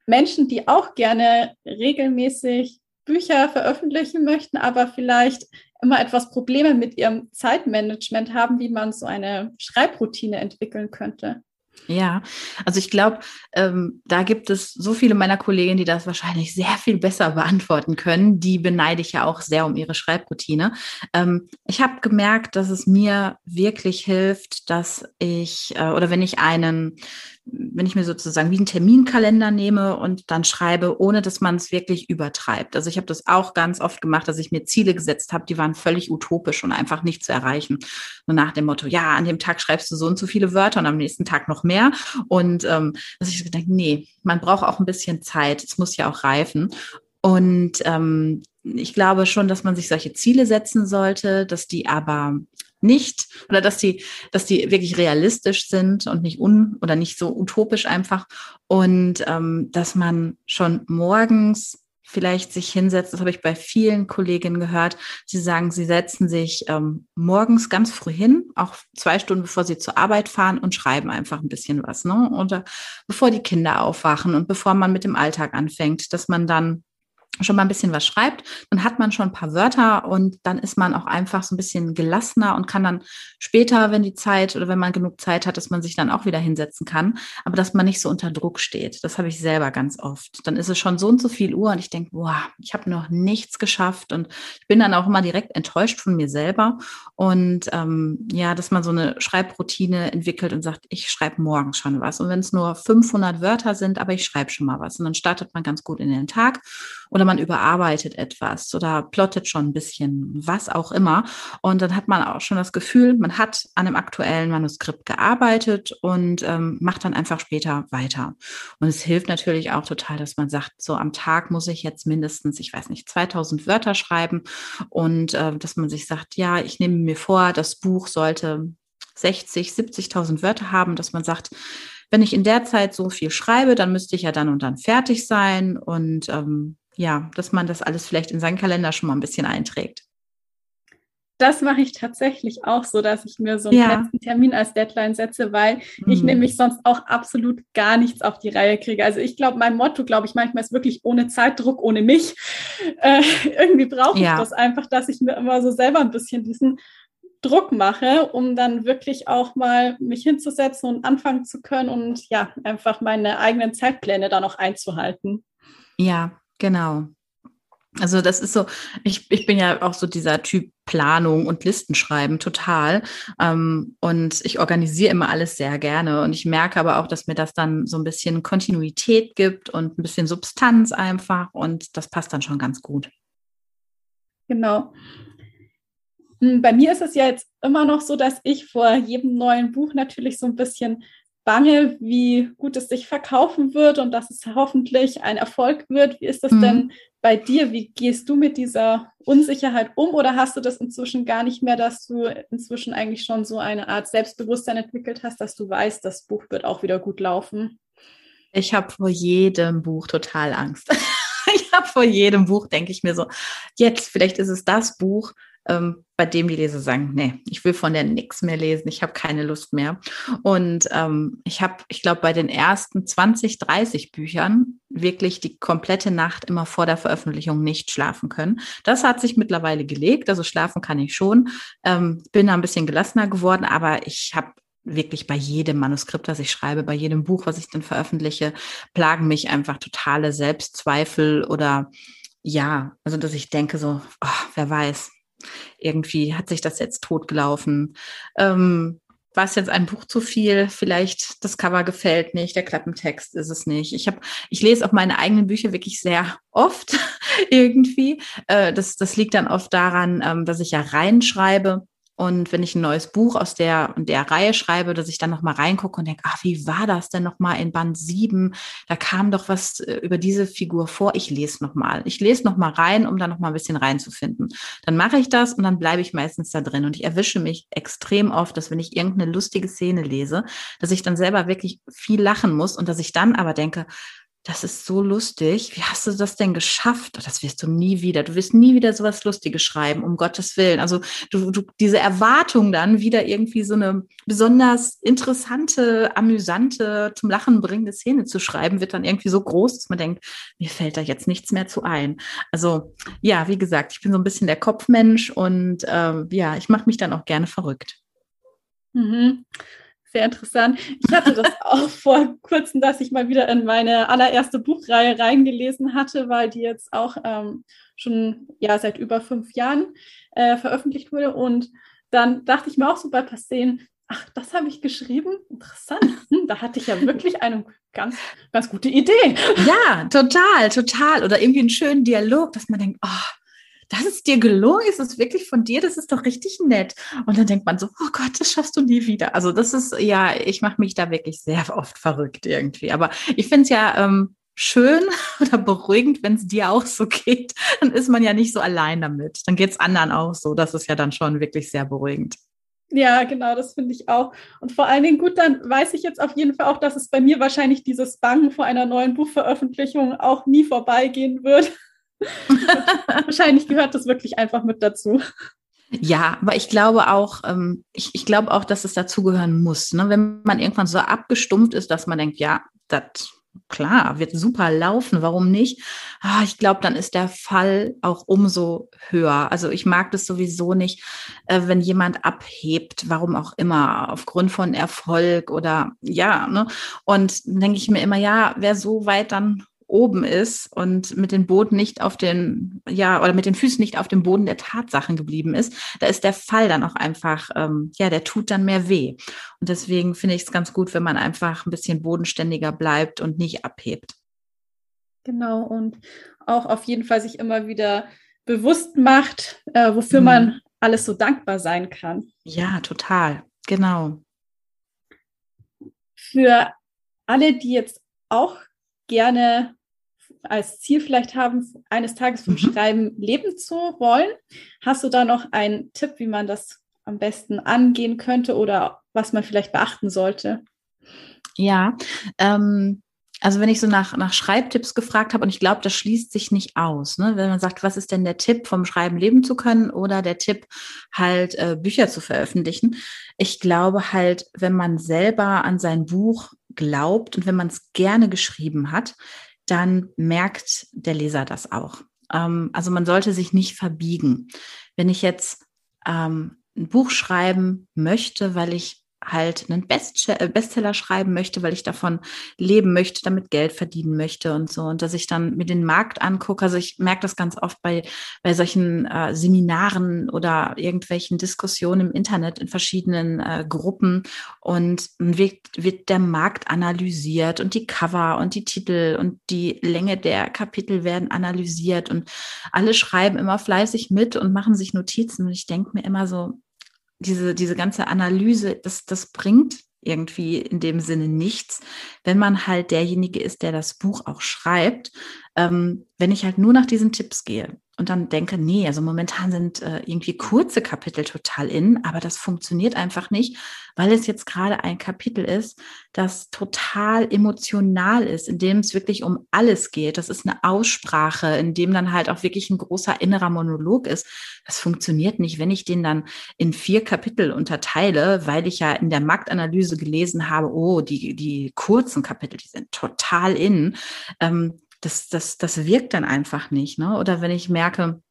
Menschen, die auch gerne regelmäßig Bücher veröffentlichen möchten, aber vielleicht immer etwas Probleme mit ihrem Zeitmanagement haben, wie man so eine Schreibroutine entwickeln könnte? Ja, also ich glaube, ähm, da gibt es so viele meiner Kolleginnen, die das wahrscheinlich sehr viel besser beantworten können. Die beneide ich ja auch sehr um ihre Schreibroutine. Ähm, ich habe gemerkt, dass es mir wirklich hilft, dass ich äh, oder wenn ich einen wenn ich mir sozusagen wie einen Terminkalender nehme und dann schreibe, ohne dass man es wirklich übertreibt. Also ich habe das auch ganz oft gemacht, dass ich mir Ziele gesetzt habe, die waren völlig utopisch und einfach nicht zu erreichen. So nach dem Motto, ja, an dem Tag schreibst du so und so viele Wörter und am nächsten Tag noch mehr. Und ähm, dass ich so denke, nee, man braucht auch ein bisschen Zeit. Es muss ja auch reifen. Und ähm, ich glaube schon, dass man sich solche Ziele setzen sollte, dass die aber nicht oder dass die, dass die wirklich realistisch sind und nicht un oder nicht so utopisch einfach und ähm, dass man schon morgens vielleicht sich hinsetzt, das habe ich bei vielen Kolleginnen gehört, sie sagen, sie setzen sich ähm, morgens ganz früh hin, auch zwei Stunden bevor sie zur Arbeit fahren und schreiben einfach ein bisschen was, ne? Oder bevor die Kinder aufwachen und bevor man mit dem Alltag anfängt, dass man dann schon mal ein bisschen was schreibt, dann hat man schon ein paar Wörter und dann ist man auch einfach so ein bisschen gelassener und kann dann später, wenn die Zeit oder wenn man genug Zeit hat, dass man sich dann auch wieder hinsetzen kann, aber dass man nicht so unter Druck steht. Das habe ich selber ganz oft. Dann ist es schon so und so viel Uhr und ich denke, boah, ich habe noch nichts geschafft und ich bin dann auch immer direkt enttäuscht von mir selber und ähm, ja, dass man so eine Schreibroutine entwickelt und sagt, ich schreibe morgen schon was und wenn es nur 500 Wörter sind, aber ich schreibe schon mal was und dann startet man ganz gut in den Tag oder man überarbeitet etwas oder plottet schon ein bisschen, was auch immer. Und dann hat man auch schon das Gefühl, man hat an einem aktuellen Manuskript gearbeitet und ähm, macht dann einfach später weiter. Und es hilft natürlich auch total, dass man sagt, so am Tag muss ich jetzt mindestens, ich weiß nicht, 2000 Wörter schreiben und äh, dass man sich sagt, ja, ich nehme mir vor, das Buch sollte 60, 70.000 Wörter haben, dass man sagt, wenn ich in der Zeit so viel schreibe, dann müsste ich ja dann und dann fertig sein und ähm, ja, dass man das alles vielleicht in seinen Kalender schon mal ein bisschen einträgt. Das mache ich tatsächlich auch so, dass ich mir so einen ja. letzten Termin als Deadline setze, weil mhm. ich nämlich sonst auch absolut gar nichts auf die Reihe kriege. Also ich glaube, mein Motto, glaube ich, manchmal ist wirklich ohne Zeitdruck, ohne mich. Äh, irgendwie brauche ja. ich das einfach, dass ich mir immer so selber ein bisschen diesen Druck mache, um dann wirklich auch mal mich hinzusetzen und anfangen zu können und ja, einfach meine eigenen Zeitpläne da noch einzuhalten. Ja, genau. Also das ist so, ich, ich bin ja auch so dieser Typ Planung und Listenschreiben total. Ähm, und ich organisiere immer alles sehr gerne. Und ich merke aber auch, dass mir das dann so ein bisschen Kontinuität gibt und ein bisschen Substanz einfach. Und das passt dann schon ganz gut. Genau. Hm, bei mir ist es ja jetzt immer noch so, dass ich vor jedem neuen Buch natürlich so ein bisschen bange, wie gut es sich verkaufen wird und dass es hoffentlich ein Erfolg wird. Wie ist das mhm. denn bei dir? Wie gehst du mit dieser Unsicherheit um oder hast du das inzwischen gar nicht mehr, dass du inzwischen eigentlich schon so eine Art Selbstbewusstsein entwickelt hast, dass du weißt, das Buch wird auch wieder gut laufen? Ich habe vor jedem Buch total Angst. ich habe vor jedem Buch, denke ich mir so, jetzt, vielleicht ist es das Buch, ähm, bei dem die Leser sagen, nee, ich will von der nichts mehr lesen, ich habe keine Lust mehr. Und ähm, ich habe, ich glaube, bei den ersten 20, 30 Büchern wirklich die komplette Nacht immer vor der Veröffentlichung nicht schlafen können. Das hat sich mittlerweile gelegt, also schlafen kann ich schon. Ähm, bin da ein bisschen gelassener geworden, aber ich habe wirklich bei jedem Manuskript, das ich schreibe, bei jedem Buch, was ich dann veröffentliche, plagen mich einfach totale Selbstzweifel oder ja, also dass ich denke so, oh, wer weiß, irgendwie hat sich das jetzt totgelaufen. Ähm, war es jetzt ein Buch zu viel? Vielleicht das Cover gefällt nicht, der Klappentext ist es nicht. Ich habe, ich lese auch meine eigenen Bücher wirklich sehr oft irgendwie. Äh, das, das liegt dann oft daran, ähm, dass ich ja reinschreibe und wenn ich ein neues Buch aus der, der Reihe schreibe, dass ich dann nochmal reingucke und denke, ach, wie war das denn nochmal in Band 7? Da kam doch was äh, über diese Figur vor. Ich lese nochmal. Ich lese nochmal rein, um da nochmal ein bisschen reinzufinden. Dann mache ich das und dann bleibe ich meistens da drin. Und ich erwische mich extrem oft, dass wenn ich irgendeine lustige Szene lese, dass ich dann selber wirklich viel lachen muss und dass ich dann aber denke, das ist so lustig. Wie hast du das denn geschafft? Das wirst du nie wieder. Du wirst nie wieder sowas Lustiges schreiben, um Gottes Willen. Also du, du, diese Erwartung dann wieder irgendwie so eine besonders interessante, amüsante, zum Lachen bringende Szene zu schreiben, wird dann irgendwie so groß, dass man denkt, mir fällt da jetzt nichts mehr zu ein. Also ja, wie gesagt, ich bin so ein bisschen der Kopfmensch und ähm, ja, ich mache mich dann auch gerne verrückt. Mhm sehr interessant. Ich hatte das auch vor kurzem, dass ich mal wieder in meine allererste Buchreihe reingelesen hatte, weil die jetzt auch ähm, schon ja seit über fünf Jahren äh, veröffentlicht wurde. Und dann dachte ich mir auch so bei Passen, ach, das habe ich geschrieben. Interessant. Hm, da hatte ich ja wirklich eine ganz, ganz gute Idee. Ja, total, total. Oder irgendwie einen schönen Dialog, dass man denkt, oh, das ist dir gelungen, ist es wirklich von dir, das ist doch richtig nett. Und dann denkt man so, oh Gott, das schaffst du nie wieder. Also das ist, ja, ich mache mich da wirklich sehr oft verrückt irgendwie. Aber ich finde es ja ähm, schön oder beruhigend, wenn es dir auch so geht. Dann ist man ja nicht so allein damit. Dann geht es anderen auch so. Das ist ja dann schon wirklich sehr beruhigend. Ja, genau, das finde ich auch. Und vor allen Dingen, gut, dann weiß ich jetzt auf jeden Fall auch, dass es bei mir wahrscheinlich dieses Bangen vor einer neuen Buchveröffentlichung auch nie vorbeigehen wird. Wahrscheinlich gehört das wirklich einfach mit dazu. Ja, aber ich glaube auch, ähm, ich, ich glaube auch, dass es dazugehören muss. Ne? Wenn man irgendwann so abgestumpft ist, dass man denkt, ja, das klar, wird super laufen, warum nicht? Ah, ich glaube, dann ist der Fall auch umso höher. Also ich mag das sowieso nicht, äh, wenn jemand abhebt, warum auch immer, aufgrund von Erfolg oder ja, ne? Und denke ich mir immer, ja, wer so weit dann oben ist und mit den Boden nicht auf den, ja, oder mit den Füßen nicht auf dem Boden der Tatsachen geblieben ist, da ist der Fall dann auch einfach, ähm, ja, der tut dann mehr weh. Und deswegen finde ich es ganz gut, wenn man einfach ein bisschen bodenständiger bleibt und nicht abhebt. Genau, und auch auf jeden Fall sich immer wieder bewusst macht, äh, wofür mhm. man alles so dankbar sein kann. Ja, total. Genau. Für alle, die jetzt auch gerne als Ziel vielleicht haben, eines Tages vom mhm. Schreiben leben zu wollen. Hast du da noch einen Tipp, wie man das am besten angehen könnte oder was man vielleicht beachten sollte? Ja, ähm, also wenn ich so nach, nach Schreibtipps gefragt habe, und ich glaube, das schließt sich nicht aus, ne? wenn man sagt, was ist denn der Tipp, vom Schreiben leben zu können oder der Tipp, halt äh, Bücher zu veröffentlichen. Ich glaube halt, wenn man selber an sein Buch glaubt und wenn man es gerne geschrieben hat, dann merkt der Leser das auch. Ähm, also man sollte sich nicht verbiegen. Wenn ich jetzt ähm, ein Buch schreiben möchte, weil ich halt einen äh, Bestseller schreiben möchte, weil ich davon leben möchte, damit Geld verdienen möchte und so. Und dass ich dann mir den Markt angucke. Also ich merke das ganz oft bei, bei solchen äh, Seminaren oder irgendwelchen Diskussionen im Internet in verschiedenen äh, Gruppen. Und wird, wird der Markt analysiert und die Cover und die Titel und die Länge der Kapitel werden analysiert und alle schreiben immer fleißig mit und machen sich Notizen. Und ich denke mir immer so, diese, diese ganze Analyse, das, das bringt irgendwie in dem Sinne nichts, wenn man halt derjenige ist, der das Buch auch schreibt. Ähm, wenn ich halt nur nach diesen Tipps gehe, und dann denke, nee, also momentan sind äh, irgendwie kurze Kapitel total in, aber das funktioniert einfach nicht, weil es jetzt gerade ein Kapitel ist, das total emotional ist, in dem es wirklich um alles geht. Das ist eine Aussprache, in dem dann halt auch wirklich ein großer innerer Monolog ist. Das funktioniert nicht, wenn ich den dann in vier Kapitel unterteile, weil ich ja in der Marktanalyse gelesen habe, oh, die, die kurzen Kapitel, die sind total in. Ähm, das, das, das wirkt dann einfach nicht. Ne? Oder wenn ich merke,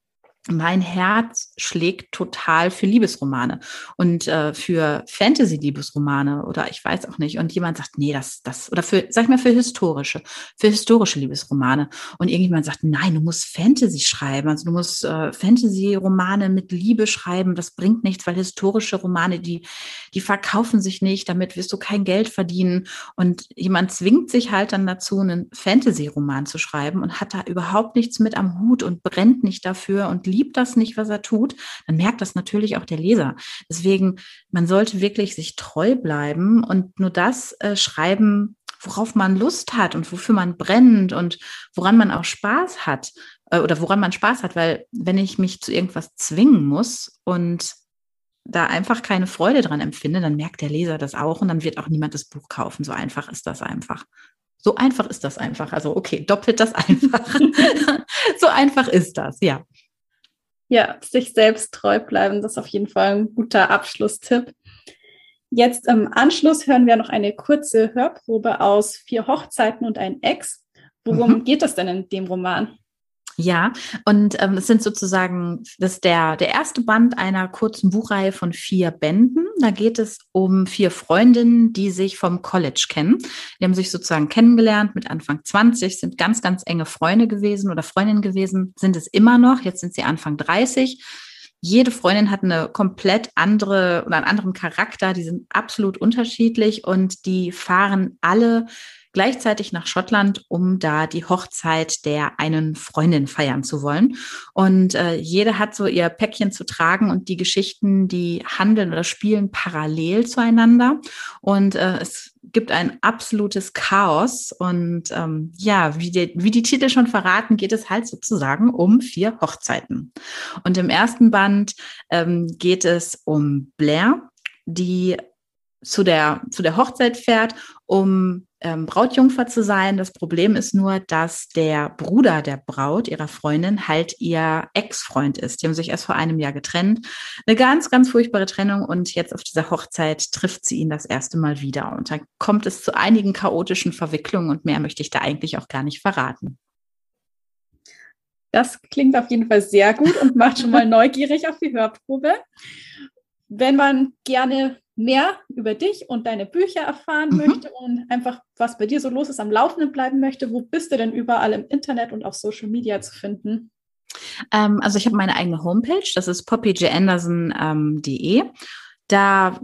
mein Herz schlägt total für Liebesromane und äh, für Fantasy-Liebesromane oder ich weiß auch nicht. Und jemand sagt, nee, das, das, oder für, sag ich mal, für historische, für historische Liebesromane. Und irgendjemand sagt, nein, du musst Fantasy schreiben. Also du musst äh, Fantasy-Romane mit Liebe schreiben. Das bringt nichts, weil historische Romane, die, die verkaufen sich nicht. Damit wirst du kein Geld verdienen. Und jemand zwingt sich halt dann dazu, einen Fantasy-Roman zu schreiben und hat da überhaupt nichts mit am Hut und brennt nicht dafür und liebt liebt das nicht, was er tut, dann merkt das natürlich auch der Leser. Deswegen, man sollte wirklich sich treu bleiben und nur das äh, schreiben, worauf man Lust hat und wofür man brennt und woran man auch Spaß hat äh, oder woran man Spaß hat, weil wenn ich mich zu irgendwas zwingen muss und da einfach keine Freude dran empfinde, dann merkt der Leser das auch und dann wird auch niemand das Buch kaufen. So einfach ist das einfach. So einfach ist das einfach. Also okay, doppelt das einfach. so einfach ist das, ja. Ja, sich selbst treu bleiben, das ist auf jeden Fall ein guter Abschlusstipp. Jetzt im Anschluss hören wir noch eine kurze Hörprobe aus Vier Hochzeiten und ein Ex. Worum mhm. geht es denn in dem Roman? Ja, und ähm, es sind sozusagen, das ist der, der erste Band einer kurzen Buchreihe von vier Bänden. Da geht es um vier Freundinnen, die sich vom College kennen. Die haben sich sozusagen kennengelernt mit Anfang 20, sind ganz, ganz enge Freunde gewesen oder Freundinnen gewesen, sind es immer noch. Jetzt sind sie Anfang 30 jede Freundin hat eine komplett andere oder einen anderen Charakter, die sind absolut unterschiedlich und die fahren alle gleichzeitig nach Schottland, um da die Hochzeit der einen Freundin feiern zu wollen. Und äh, jede hat so ihr Päckchen zu tragen und die Geschichten, die handeln oder spielen parallel zueinander. Und äh, es gibt ein absolutes Chaos. Und ähm, ja, wie die, wie die Titel schon verraten, geht es halt sozusagen um vier Hochzeiten. Und im ersten Band ähm, geht es um Blair, die zu der, zu der Hochzeit fährt, um ähm, Brautjungfer zu sein. Das Problem ist nur, dass der Bruder der Braut, ihrer Freundin, halt ihr Ex-Freund ist. Die haben sich erst vor einem Jahr getrennt. Eine ganz, ganz furchtbare Trennung und jetzt auf dieser Hochzeit trifft sie ihn das erste Mal wieder. Und dann kommt es zu einigen chaotischen Verwicklungen und mehr möchte ich da eigentlich auch gar nicht verraten. Das klingt auf jeden Fall sehr gut und macht schon mal neugierig auf die Hörprobe. Wenn man gerne mehr über dich und deine Bücher erfahren mhm. möchte und einfach, was bei dir so los ist, am Laufenden bleiben möchte, wo bist du denn überall im Internet und auf Social Media zu finden? Ähm, also ich habe meine eigene Homepage, das ist poppyjanderson.de. Ähm, da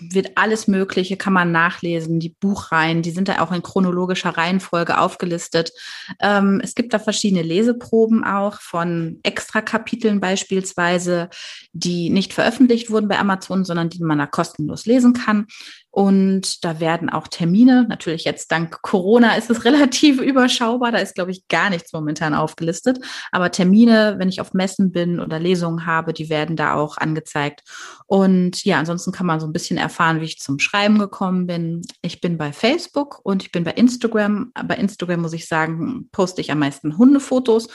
wird alles Mögliche, kann man nachlesen, die Buchreihen, die sind da auch in chronologischer Reihenfolge aufgelistet. Ähm, es gibt da verschiedene Leseproben auch von Extrakapiteln beispielsweise, die nicht veröffentlicht wurden bei Amazon, sondern die man da kostenlos lesen kann. Und da werden auch Termine, natürlich jetzt dank Corona ist es relativ überschaubar, da ist, glaube ich, gar nichts momentan aufgelistet. Aber Termine, wenn ich auf Messen bin oder Lesungen habe, die werden da auch angezeigt. Und ja, ansonsten kann man so ein bisschen erfahren, wie ich zum Schreiben gekommen bin. Ich bin bei Facebook und ich bin bei Instagram. Bei Instagram muss ich sagen, poste ich am meisten Hundefotos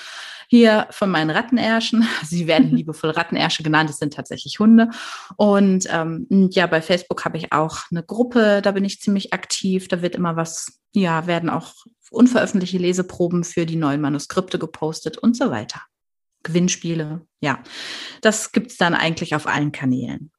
hier von meinen Rattenärschen. Sie werden liebevoll Rattenersche genannt, es sind tatsächlich Hunde. Und ähm, ja, bei Facebook habe ich auch eine Gruppe, da bin ich ziemlich aktiv. Da wird immer was, ja, werden auch unveröffentlichte Leseproben für die neuen Manuskripte gepostet und so weiter. Gewinnspiele, ja. Das gibt's dann eigentlich auf allen Kanälen.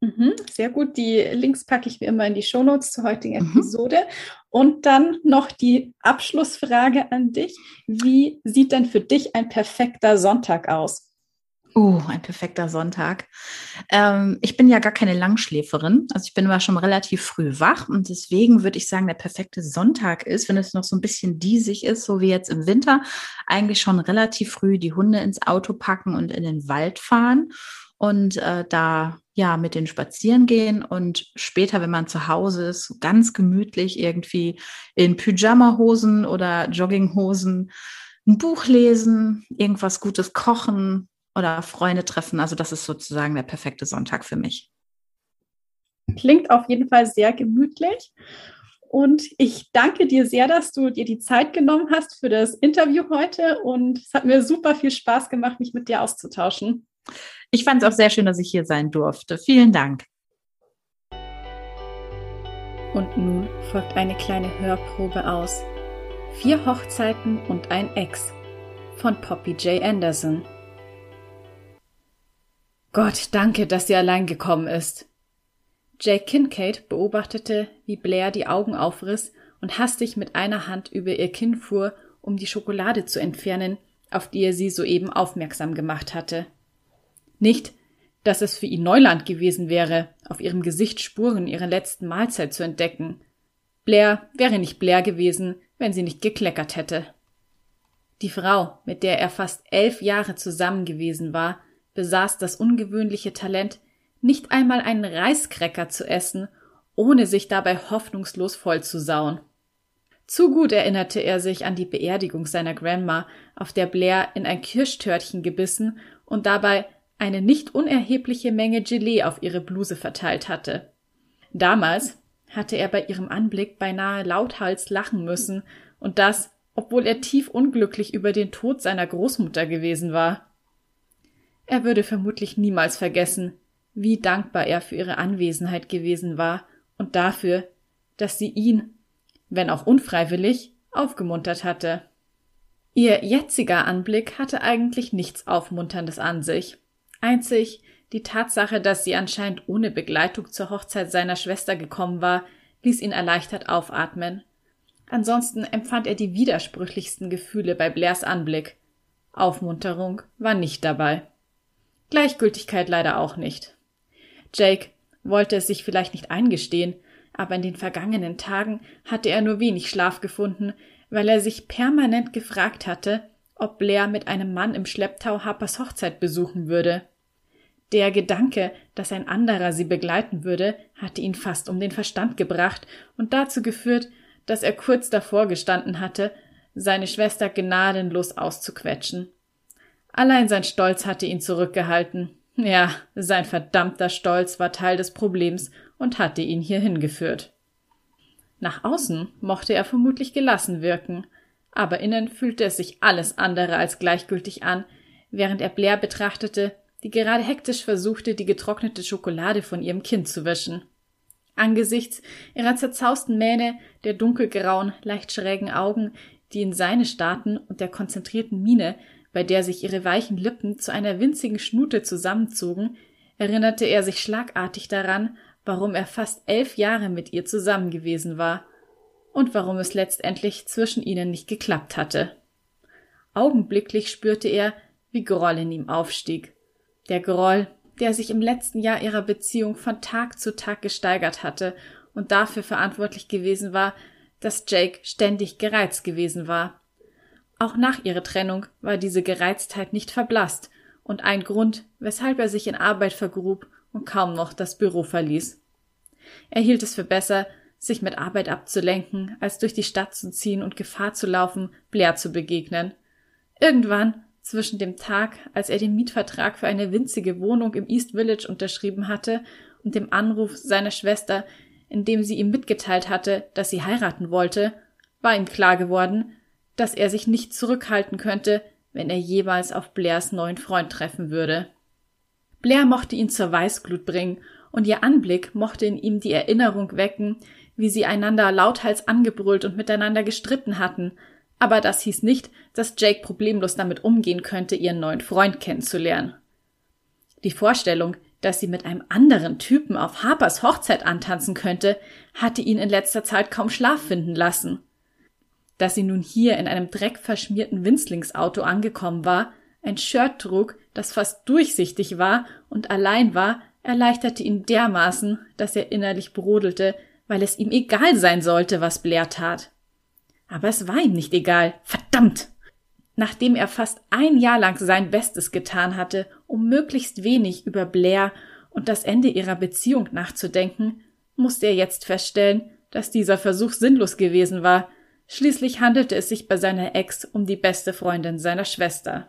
Mhm, sehr gut. Die Links packe ich wie immer in die Shownotes zur heutigen mhm. Episode. Und dann noch die Abschlussfrage an dich. Wie sieht denn für dich ein perfekter Sonntag aus? Oh, ein perfekter Sonntag. Ähm, ich bin ja gar keine Langschläferin. Also ich bin immer schon relativ früh wach und deswegen würde ich sagen, der perfekte Sonntag ist, wenn es noch so ein bisschen diesig ist, so wie jetzt im Winter, eigentlich schon relativ früh die Hunde ins Auto packen und in den Wald fahren und äh, da ja mit den spazieren gehen und später, wenn man zu Hause ist, ganz gemütlich irgendwie in Pyjamahosen oder Jogginghosen ein Buch lesen, irgendwas Gutes kochen oder Freunde treffen. Also das ist sozusagen der perfekte Sonntag für mich. Klingt auf jeden Fall sehr gemütlich. Und ich danke dir sehr, dass du dir die Zeit genommen hast für das Interview heute. Und es hat mir super viel Spaß gemacht, mich mit dir auszutauschen. Ich fand es auch sehr schön, dass ich hier sein durfte. Vielen Dank. Und nun folgt eine kleine Hörprobe aus Vier Hochzeiten und ein Ex von Poppy J. Anderson. Gott, danke, dass sie allein gekommen ist. Jake Kincaid beobachtete, wie Blair die Augen aufriss und hastig mit einer Hand über ihr Kinn fuhr, um die Schokolade zu entfernen, auf die er sie soeben aufmerksam gemacht hatte. Nicht, dass es für ihn Neuland gewesen wäre, auf ihrem Gesicht Spuren ihrer letzten Mahlzeit zu entdecken. Blair wäre nicht Blair gewesen, wenn sie nicht gekleckert hätte. Die Frau, mit der er fast elf Jahre zusammen gewesen war, besaß das ungewöhnliche Talent, nicht einmal einen Reiskräcker zu essen, ohne sich dabei hoffnungslos vollzusauen. Zu gut erinnerte er sich an die Beerdigung seiner Grandma, auf der Blair in ein Kirschtörtchen gebissen und dabei eine nicht unerhebliche Menge Gelee auf ihre Bluse verteilt hatte. Damals hatte er bei ihrem Anblick beinahe lauthals lachen müssen, und das, obwohl er tief unglücklich über den Tod seiner Großmutter gewesen war. Er würde vermutlich niemals vergessen, wie dankbar er für ihre Anwesenheit gewesen war und dafür, dass sie ihn, wenn auch unfreiwillig, aufgemuntert hatte. Ihr jetziger Anblick hatte eigentlich nichts Aufmunterndes an sich. Einzig die Tatsache, dass sie anscheinend ohne Begleitung zur Hochzeit seiner Schwester gekommen war, ließ ihn erleichtert aufatmen. Ansonsten empfand er die widersprüchlichsten Gefühle bei Blairs Anblick. Aufmunterung war nicht dabei. Gleichgültigkeit leider auch nicht. Jake wollte es sich vielleicht nicht eingestehen, aber in den vergangenen Tagen hatte er nur wenig Schlaf gefunden, weil er sich permanent gefragt hatte, ob Blair mit einem Mann im Schlepptau Harpers Hochzeit besuchen würde. Der Gedanke, dass ein anderer sie begleiten würde, hatte ihn fast um den Verstand gebracht und dazu geführt, dass er kurz davor gestanden hatte, seine Schwester gnadenlos auszuquetschen. Allein sein Stolz hatte ihn zurückgehalten. Ja, sein verdammter Stolz war Teil des Problems und hatte ihn hierhin geführt. Nach außen mochte er vermutlich gelassen wirken, aber innen fühlte es sich alles andere als gleichgültig an, während er Blair betrachtete, die gerade hektisch versuchte, die getrocknete Schokolade von ihrem Kind zu wischen. Angesichts ihrer zerzausten Mähne, der dunkelgrauen, leicht schrägen Augen, die in seine starrten und der konzentrierten Miene, bei der sich ihre weichen Lippen zu einer winzigen Schnute zusammenzogen, erinnerte er sich schlagartig daran, warum er fast elf Jahre mit ihr zusammen gewesen war und warum es letztendlich zwischen ihnen nicht geklappt hatte. Augenblicklich spürte er, wie Groll in ihm aufstieg. Der Groll, der sich im letzten Jahr ihrer Beziehung von Tag zu Tag gesteigert hatte und dafür verantwortlich gewesen war, dass Jake ständig gereizt gewesen war. Auch nach ihrer Trennung war diese Gereiztheit nicht verblasst und ein Grund, weshalb er sich in Arbeit vergrub und kaum noch das Büro verließ. Er hielt es für besser, sich mit Arbeit abzulenken, als durch die Stadt zu ziehen und Gefahr zu laufen, Blair zu begegnen. Irgendwann, zwischen dem Tag, als er den Mietvertrag für eine winzige Wohnung im East Village unterschrieben hatte, und dem Anruf seiner Schwester, in dem sie ihm mitgeteilt hatte, dass sie heiraten wollte, war ihm klar geworden, dass er sich nicht zurückhalten könnte, wenn er jemals auf Blairs neuen Freund treffen würde. Blair mochte ihn zur Weißglut bringen, und ihr Anblick mochte in ihm die Erinnerung wecken, wie sie einander lauthals angebrüllt und miteinander gestritten hatten, aber das hieß nicht, dass Jake problemlos damit umgehen könnte, ihren neuen Freund kennenzulernen. Die Vorstellung, dass sie mit einem anderen Typen auf Harpers Hochzeit antanzen könnte, hatte ihn in letzter Zeit kaum Schlaf finden lassen. Dass sie nun hier in einem dreckverschmierten Winzlingsauto angekommen war, ein Shirt trug, das fast durchsichtig war und allein war, erleichterte ihn dermaßen, dass er innerlich brodelte, weil es ihm egal sein sollte, was Blair tat. Aber es war ihm nicht egal. Verdammt! Nachdem er fast ein Jahr lang sein Bestes getan hatte, um möglichst wenig über Blair und das Ende ihrer Beziehung nachzudenken, musste er jetzt feststellen, dass dieser Versuch sinnlos gewesen war. Schließlich handelte es sich bei seiner Ex um die beste Freundin seiner Schwester.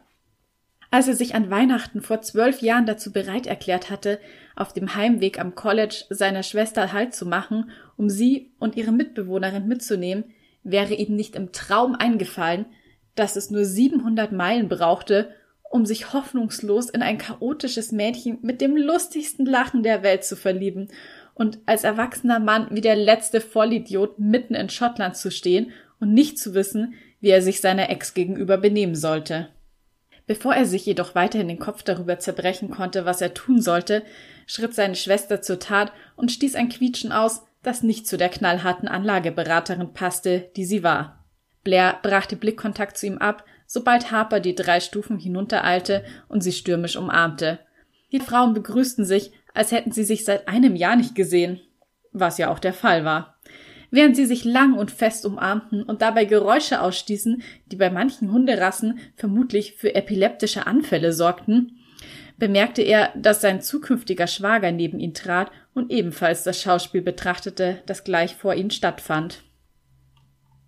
Als er sich an Weihnachten vor zwölf Jahren dazu bereit erklärt hatte, auf dem Heimweg am College seiner Schwester Halt zu machen, um sie und ihre Mitbewohnerin mitzunehmen, wäre ihm nicht im Traum eingefallen, dass es nur 700 Meilen brauchte, um sich hoffnungslos in ein chaotisches Mädchen mit dem lustigsten Lachen der Welt zu verlieben und als erwachsener Mann wie der letzte Vollidiot mitten in Schottland zu stehen und nicht zu wissen, wie er sich seiner Ex gegenüber benehmen sollte. Bevor er sich jedoch weiterhin den Kopf darüber zerbrechen konnte, was er tun sollte, schritt seine Schwester zur Tat und stieß ein Quietschen aus, das nicht zu der knallharten Anlageberaterin passte, die sie war. Blair brachte Blickkontakt zu ihm ab, sobald Harper die drei Stufen hinuntereilte und sie stürmisch umarmte. Die Frauen begrüßten sich, als hätten sie sich seit einem Jahr nicht gesehen, was ja auch der Fall war während sie sich lang und fest umarmten und dabei Geräusche ausstießen, die bei manchen Hunderassen vermutlich für epileptische Anfälle sorgten, bemerkte er, dass sein zukünftiger Schwager neben ihn trat und ebenfalls das Schauspiel betrachtete, das gleich vor ihnen stattfand.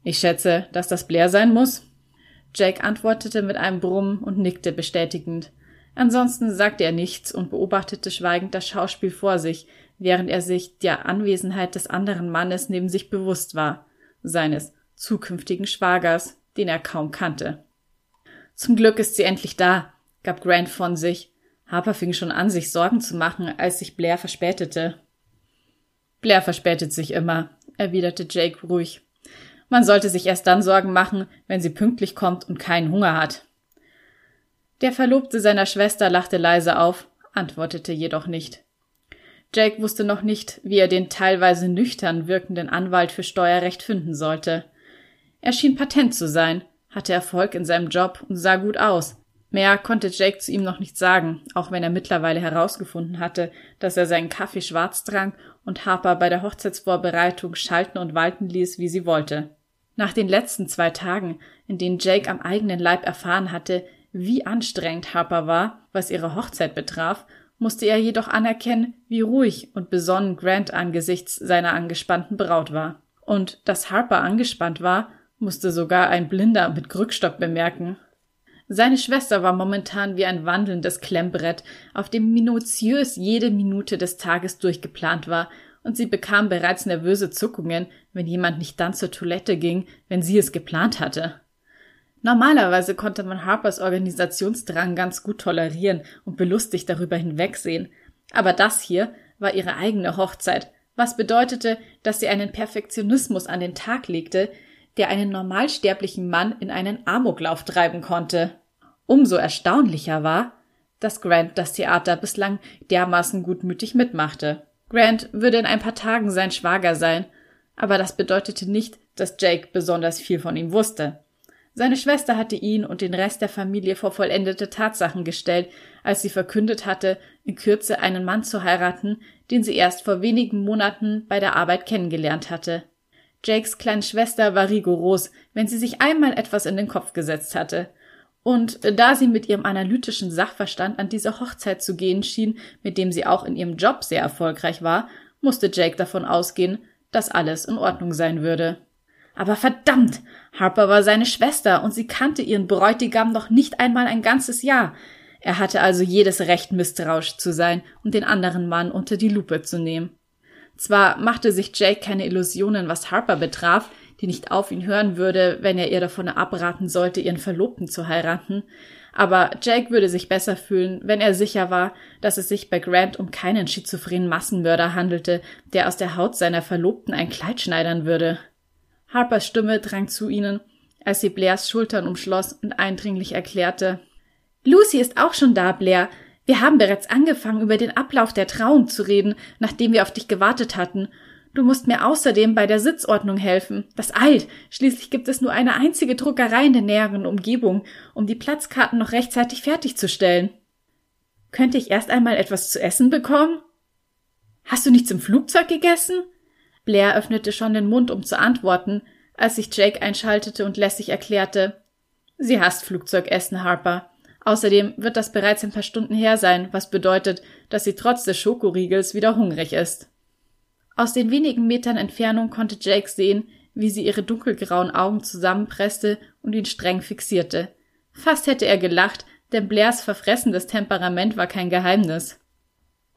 Ich schätze, dass das Blair sein muss. Jake antwortete mit einem Brummen und nickte bestätigend. Ansonsten sagte er nichts und beobachtete schweigend das Schauspiel vor sich, während er sich der Anwesenheit des anderen Mannes neben sich bewusst war, seines zukünftigen Schwagers, den er kaum kannte. Zum Glück ist sie endlich da, gab Grant von sich. Harper fing schon an, sich Sorgen zu machen, als sich Blair verspätete. Blair verspätet sich immer, erwiderte Jake ruhig. Man sollte sich erst dann Sorgen machen, wenn sie pünktlich kommt und keinen Hunger hat. Der Verlobte seiner Schwester lachte leise auf, antwortete jedoch nicht. Jake wusste noch nicht, wie er den teilweise nüchtern wirkenden Anwalt für Steuerrecht finden sollte. Er schien patent zu sein, hatte Erfolg in seinem Job und sah gut aus. Mehr konnte Jake zu ihm noch nicht sagen, auch wenn er mittlerweile herausgefunden hatte, dass er seinen Kaffee schwarz trank und Harper bei der Hochzeitsvorbereitung schalten und walten ließ, wie sie wollte. Nach den letzten zwei Tagen, in denen Jake am eigenen Leib erfahren hatte, wie anstrengend Harper war, was ihre Hochzeit betraf, musste er jedoch anerkennen, wie ruhig und besonnen Grant angesichts seiner angespannten Braut war. Und dass Harper angespannt war, musste sogar ein Blinder mit Krückstock bemerken. Seine Schwester war momentan wie ein wandelndes Klemmbrett, auf dem minutiös jede Minute des Tages durchgeplant war, und sie bekam bereits nervöse Zuckungen, wenn jemand nicht dann zur Toilette ging, wenn sie es geplant hatte. Normalerweise konnte man Harpers Organisationsdrang ganz gut tolerieren und belustigt darüber hinwegsehen. Aber das hier war ihre eigene Hochzeit, was bedeutete, dass sie einen Perfektionismus an den Tag legte, der einen normalsterblichen Mann in einen Amoklauf treiben konnte. Umso erstaunlicher war, dass Grant das Theater bislang dermaßen gutmütig mitmachte. Grant würde in ein paar Tagen sein Schwager sein, aber das bedeutete nicht, dass Jake besonders viel von ihm wusste. Seine Schwester hatte ihn und den Rest der Familie vor vollendete Tatsachen gestellt, als sie verkündet hatte, in Kürze einen Mann zu heiraten, den sie erst vor wenigen Monaten bei der Arbeit kennengelernt hatte. Jakes kleine Schwester war rigoros, wenn sie sich einmal etwas in den Kopf gesetzt hatte. Und da sie mit ihrem analytischen Sachverstand an diese Hochzeit zu gehen schien, mit dem sie auch in ihrem Job sehr erfolgreich war, musste Jake davon ausgehen, dass alles in Ordnung sein würde. Aber verdammt, Harper war seine Schwester und sie kannte ihren Bräutigam noch nicht einmal ein ganzes Jahr. Er hatte also jedes Recht, misstrauisch zu sein und den anderen Mann unter die Lupe zu nehmen. Zwar machte sich Jake keine Illusionen, was Harper betraf, die nicht auf ihn hören würde, wenn er ihr davon abraten sollte, ihren Verlobten zu heiraten, aber Jake würde sich besser fühlen, wenn er sicher war, dass es sich bei Grant um keinen schizophrenen Massenmörder handelte, der aus der Haut seiner Verlobten ein Kleid schneidern würde. Harpers Stimme drang zu ihnen, als sie Blairs Schultern umschloss und eindringlich erklärte Lucy ist auch schon da, Blair. Wir haben bereits angefangen, über den Ablauf der Trauung zu reden, nachdem wir auf dich gewartet hatten. Du musst mir außerdem bei der Sitzordnung helfen. Das eilt. Schließlich gibt es nur eine einzige Druckerei in der näheren Umgebung, um die Platzkarten noch rechtzeitig fertigzustellen. Könnte ich erst einmal etwas zu essen bekommen? Hast du nichts im Flugzeug gegessen? Blair öffnete schon den Mund, um zu antworten, als sich Jake einschaltete und lässig erklärte, Sie hasst Flugzeugessen, Harper. Außerdem wird das bereits ein paar Stunden her sein, was bedeutet, dass sie trotz des Schokoriegels wieder hungrig ist. Aus den wenigen Metern Entfernung konnte Jake sehen, wie sie ihre dunkelgrauen Augen zusammenpresste und ihn streng fixierte. Fast hätte er gelacht, denn Blairs verfressendes Temperament war kein Geheimnis.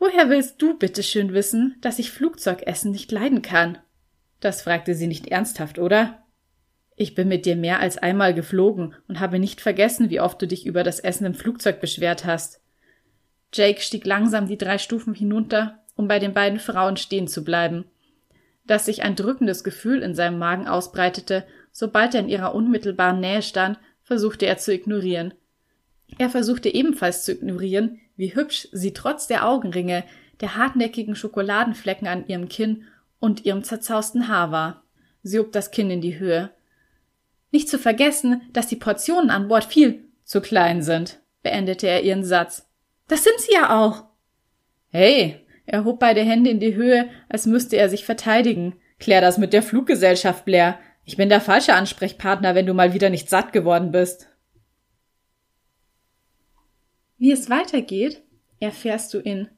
Woher willst du bitte schön wissen, dass ich Flugzeugessen nicht leiden kann? Das fragte sie nicht ernsthaft, oder? Ich bin mit dir mehr als einmal geflogen und habe nicht vergessen, wie oft du dich über das Essen im Flugzeug beschwert hast. Jake stieg langsam die drei Stufen hinunter um bei den beiden Frauen stehen zu bleiben. Dass sich ein drückendes Gefühl in seinem Magen ausbreitete, sobald er in ihrer unmittelbaren Nähe stand, versuchte er zu ignorieren. Er versuchte ebenfalls zu ignorieren, wie hübsch sie trotz der Augenringe, der hartnäckigen Schokoladenflecken an ihrem Kinn und ihrem zerzausten Haar war. Sie hob das Kinn in die Höhe. Nicht zu vergessen, dass die Portionen an Bord viel zu klein sind, beendete er ihren Satz. Das sind sie ja auch. Hey, er hob beide Hände in die Höhe, als müsste er sich verteidigen. Klär das mit der Fluggesellschaft, Blair. Ich bin der falsche Ansprechpartner, wenn du mal wieder nicht satt geworden bist. Wie es weitergeht, erfährst du in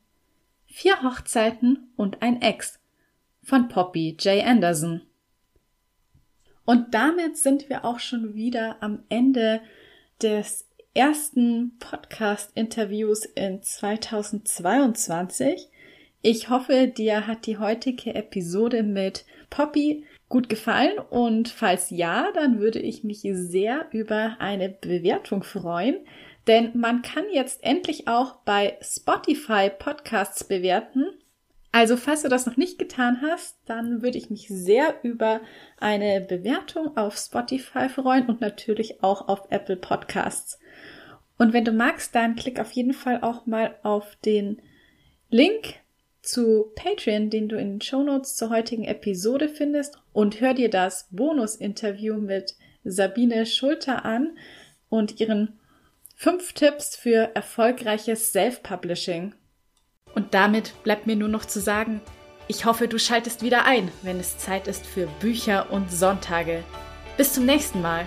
Vier Hochzeiten und ein Ex von Poppy J. Anderson. Und damit sind wir auch schon wieder am Ende des ersten Podcast-Interviews in 2022. Ich hoffe, dir hat die heutige Episode mit Poppy gut gefallen und falls ja, dann würde ich mich sehr über eine Bewertung freuen, denn man kann jetzt endlich auch bei Spotify Podcasts bewerten. Also falls du das noch nicht getan hast, dann würde ich mich sehr über eine Bewertung auf Spotify freuen und natürlich auch auf Apple Podcasts. Und wenn du magst, dann klick auf jeden Fall auch mal auf den Link zu Patreon, den du in den Shownotes zur heutigen Episode findest und hör dir das Bonus-Interview mit Sabine Schulter an und ihren fünf Tipps für erfolgreiches Self-Publishing. Und damit bleibt mir nur noch zu sagen, ich hoffe, du schaltest wieder ein, wenn es Zeit ist für Bücher und Sonntage. Bis zum nächsten Mal.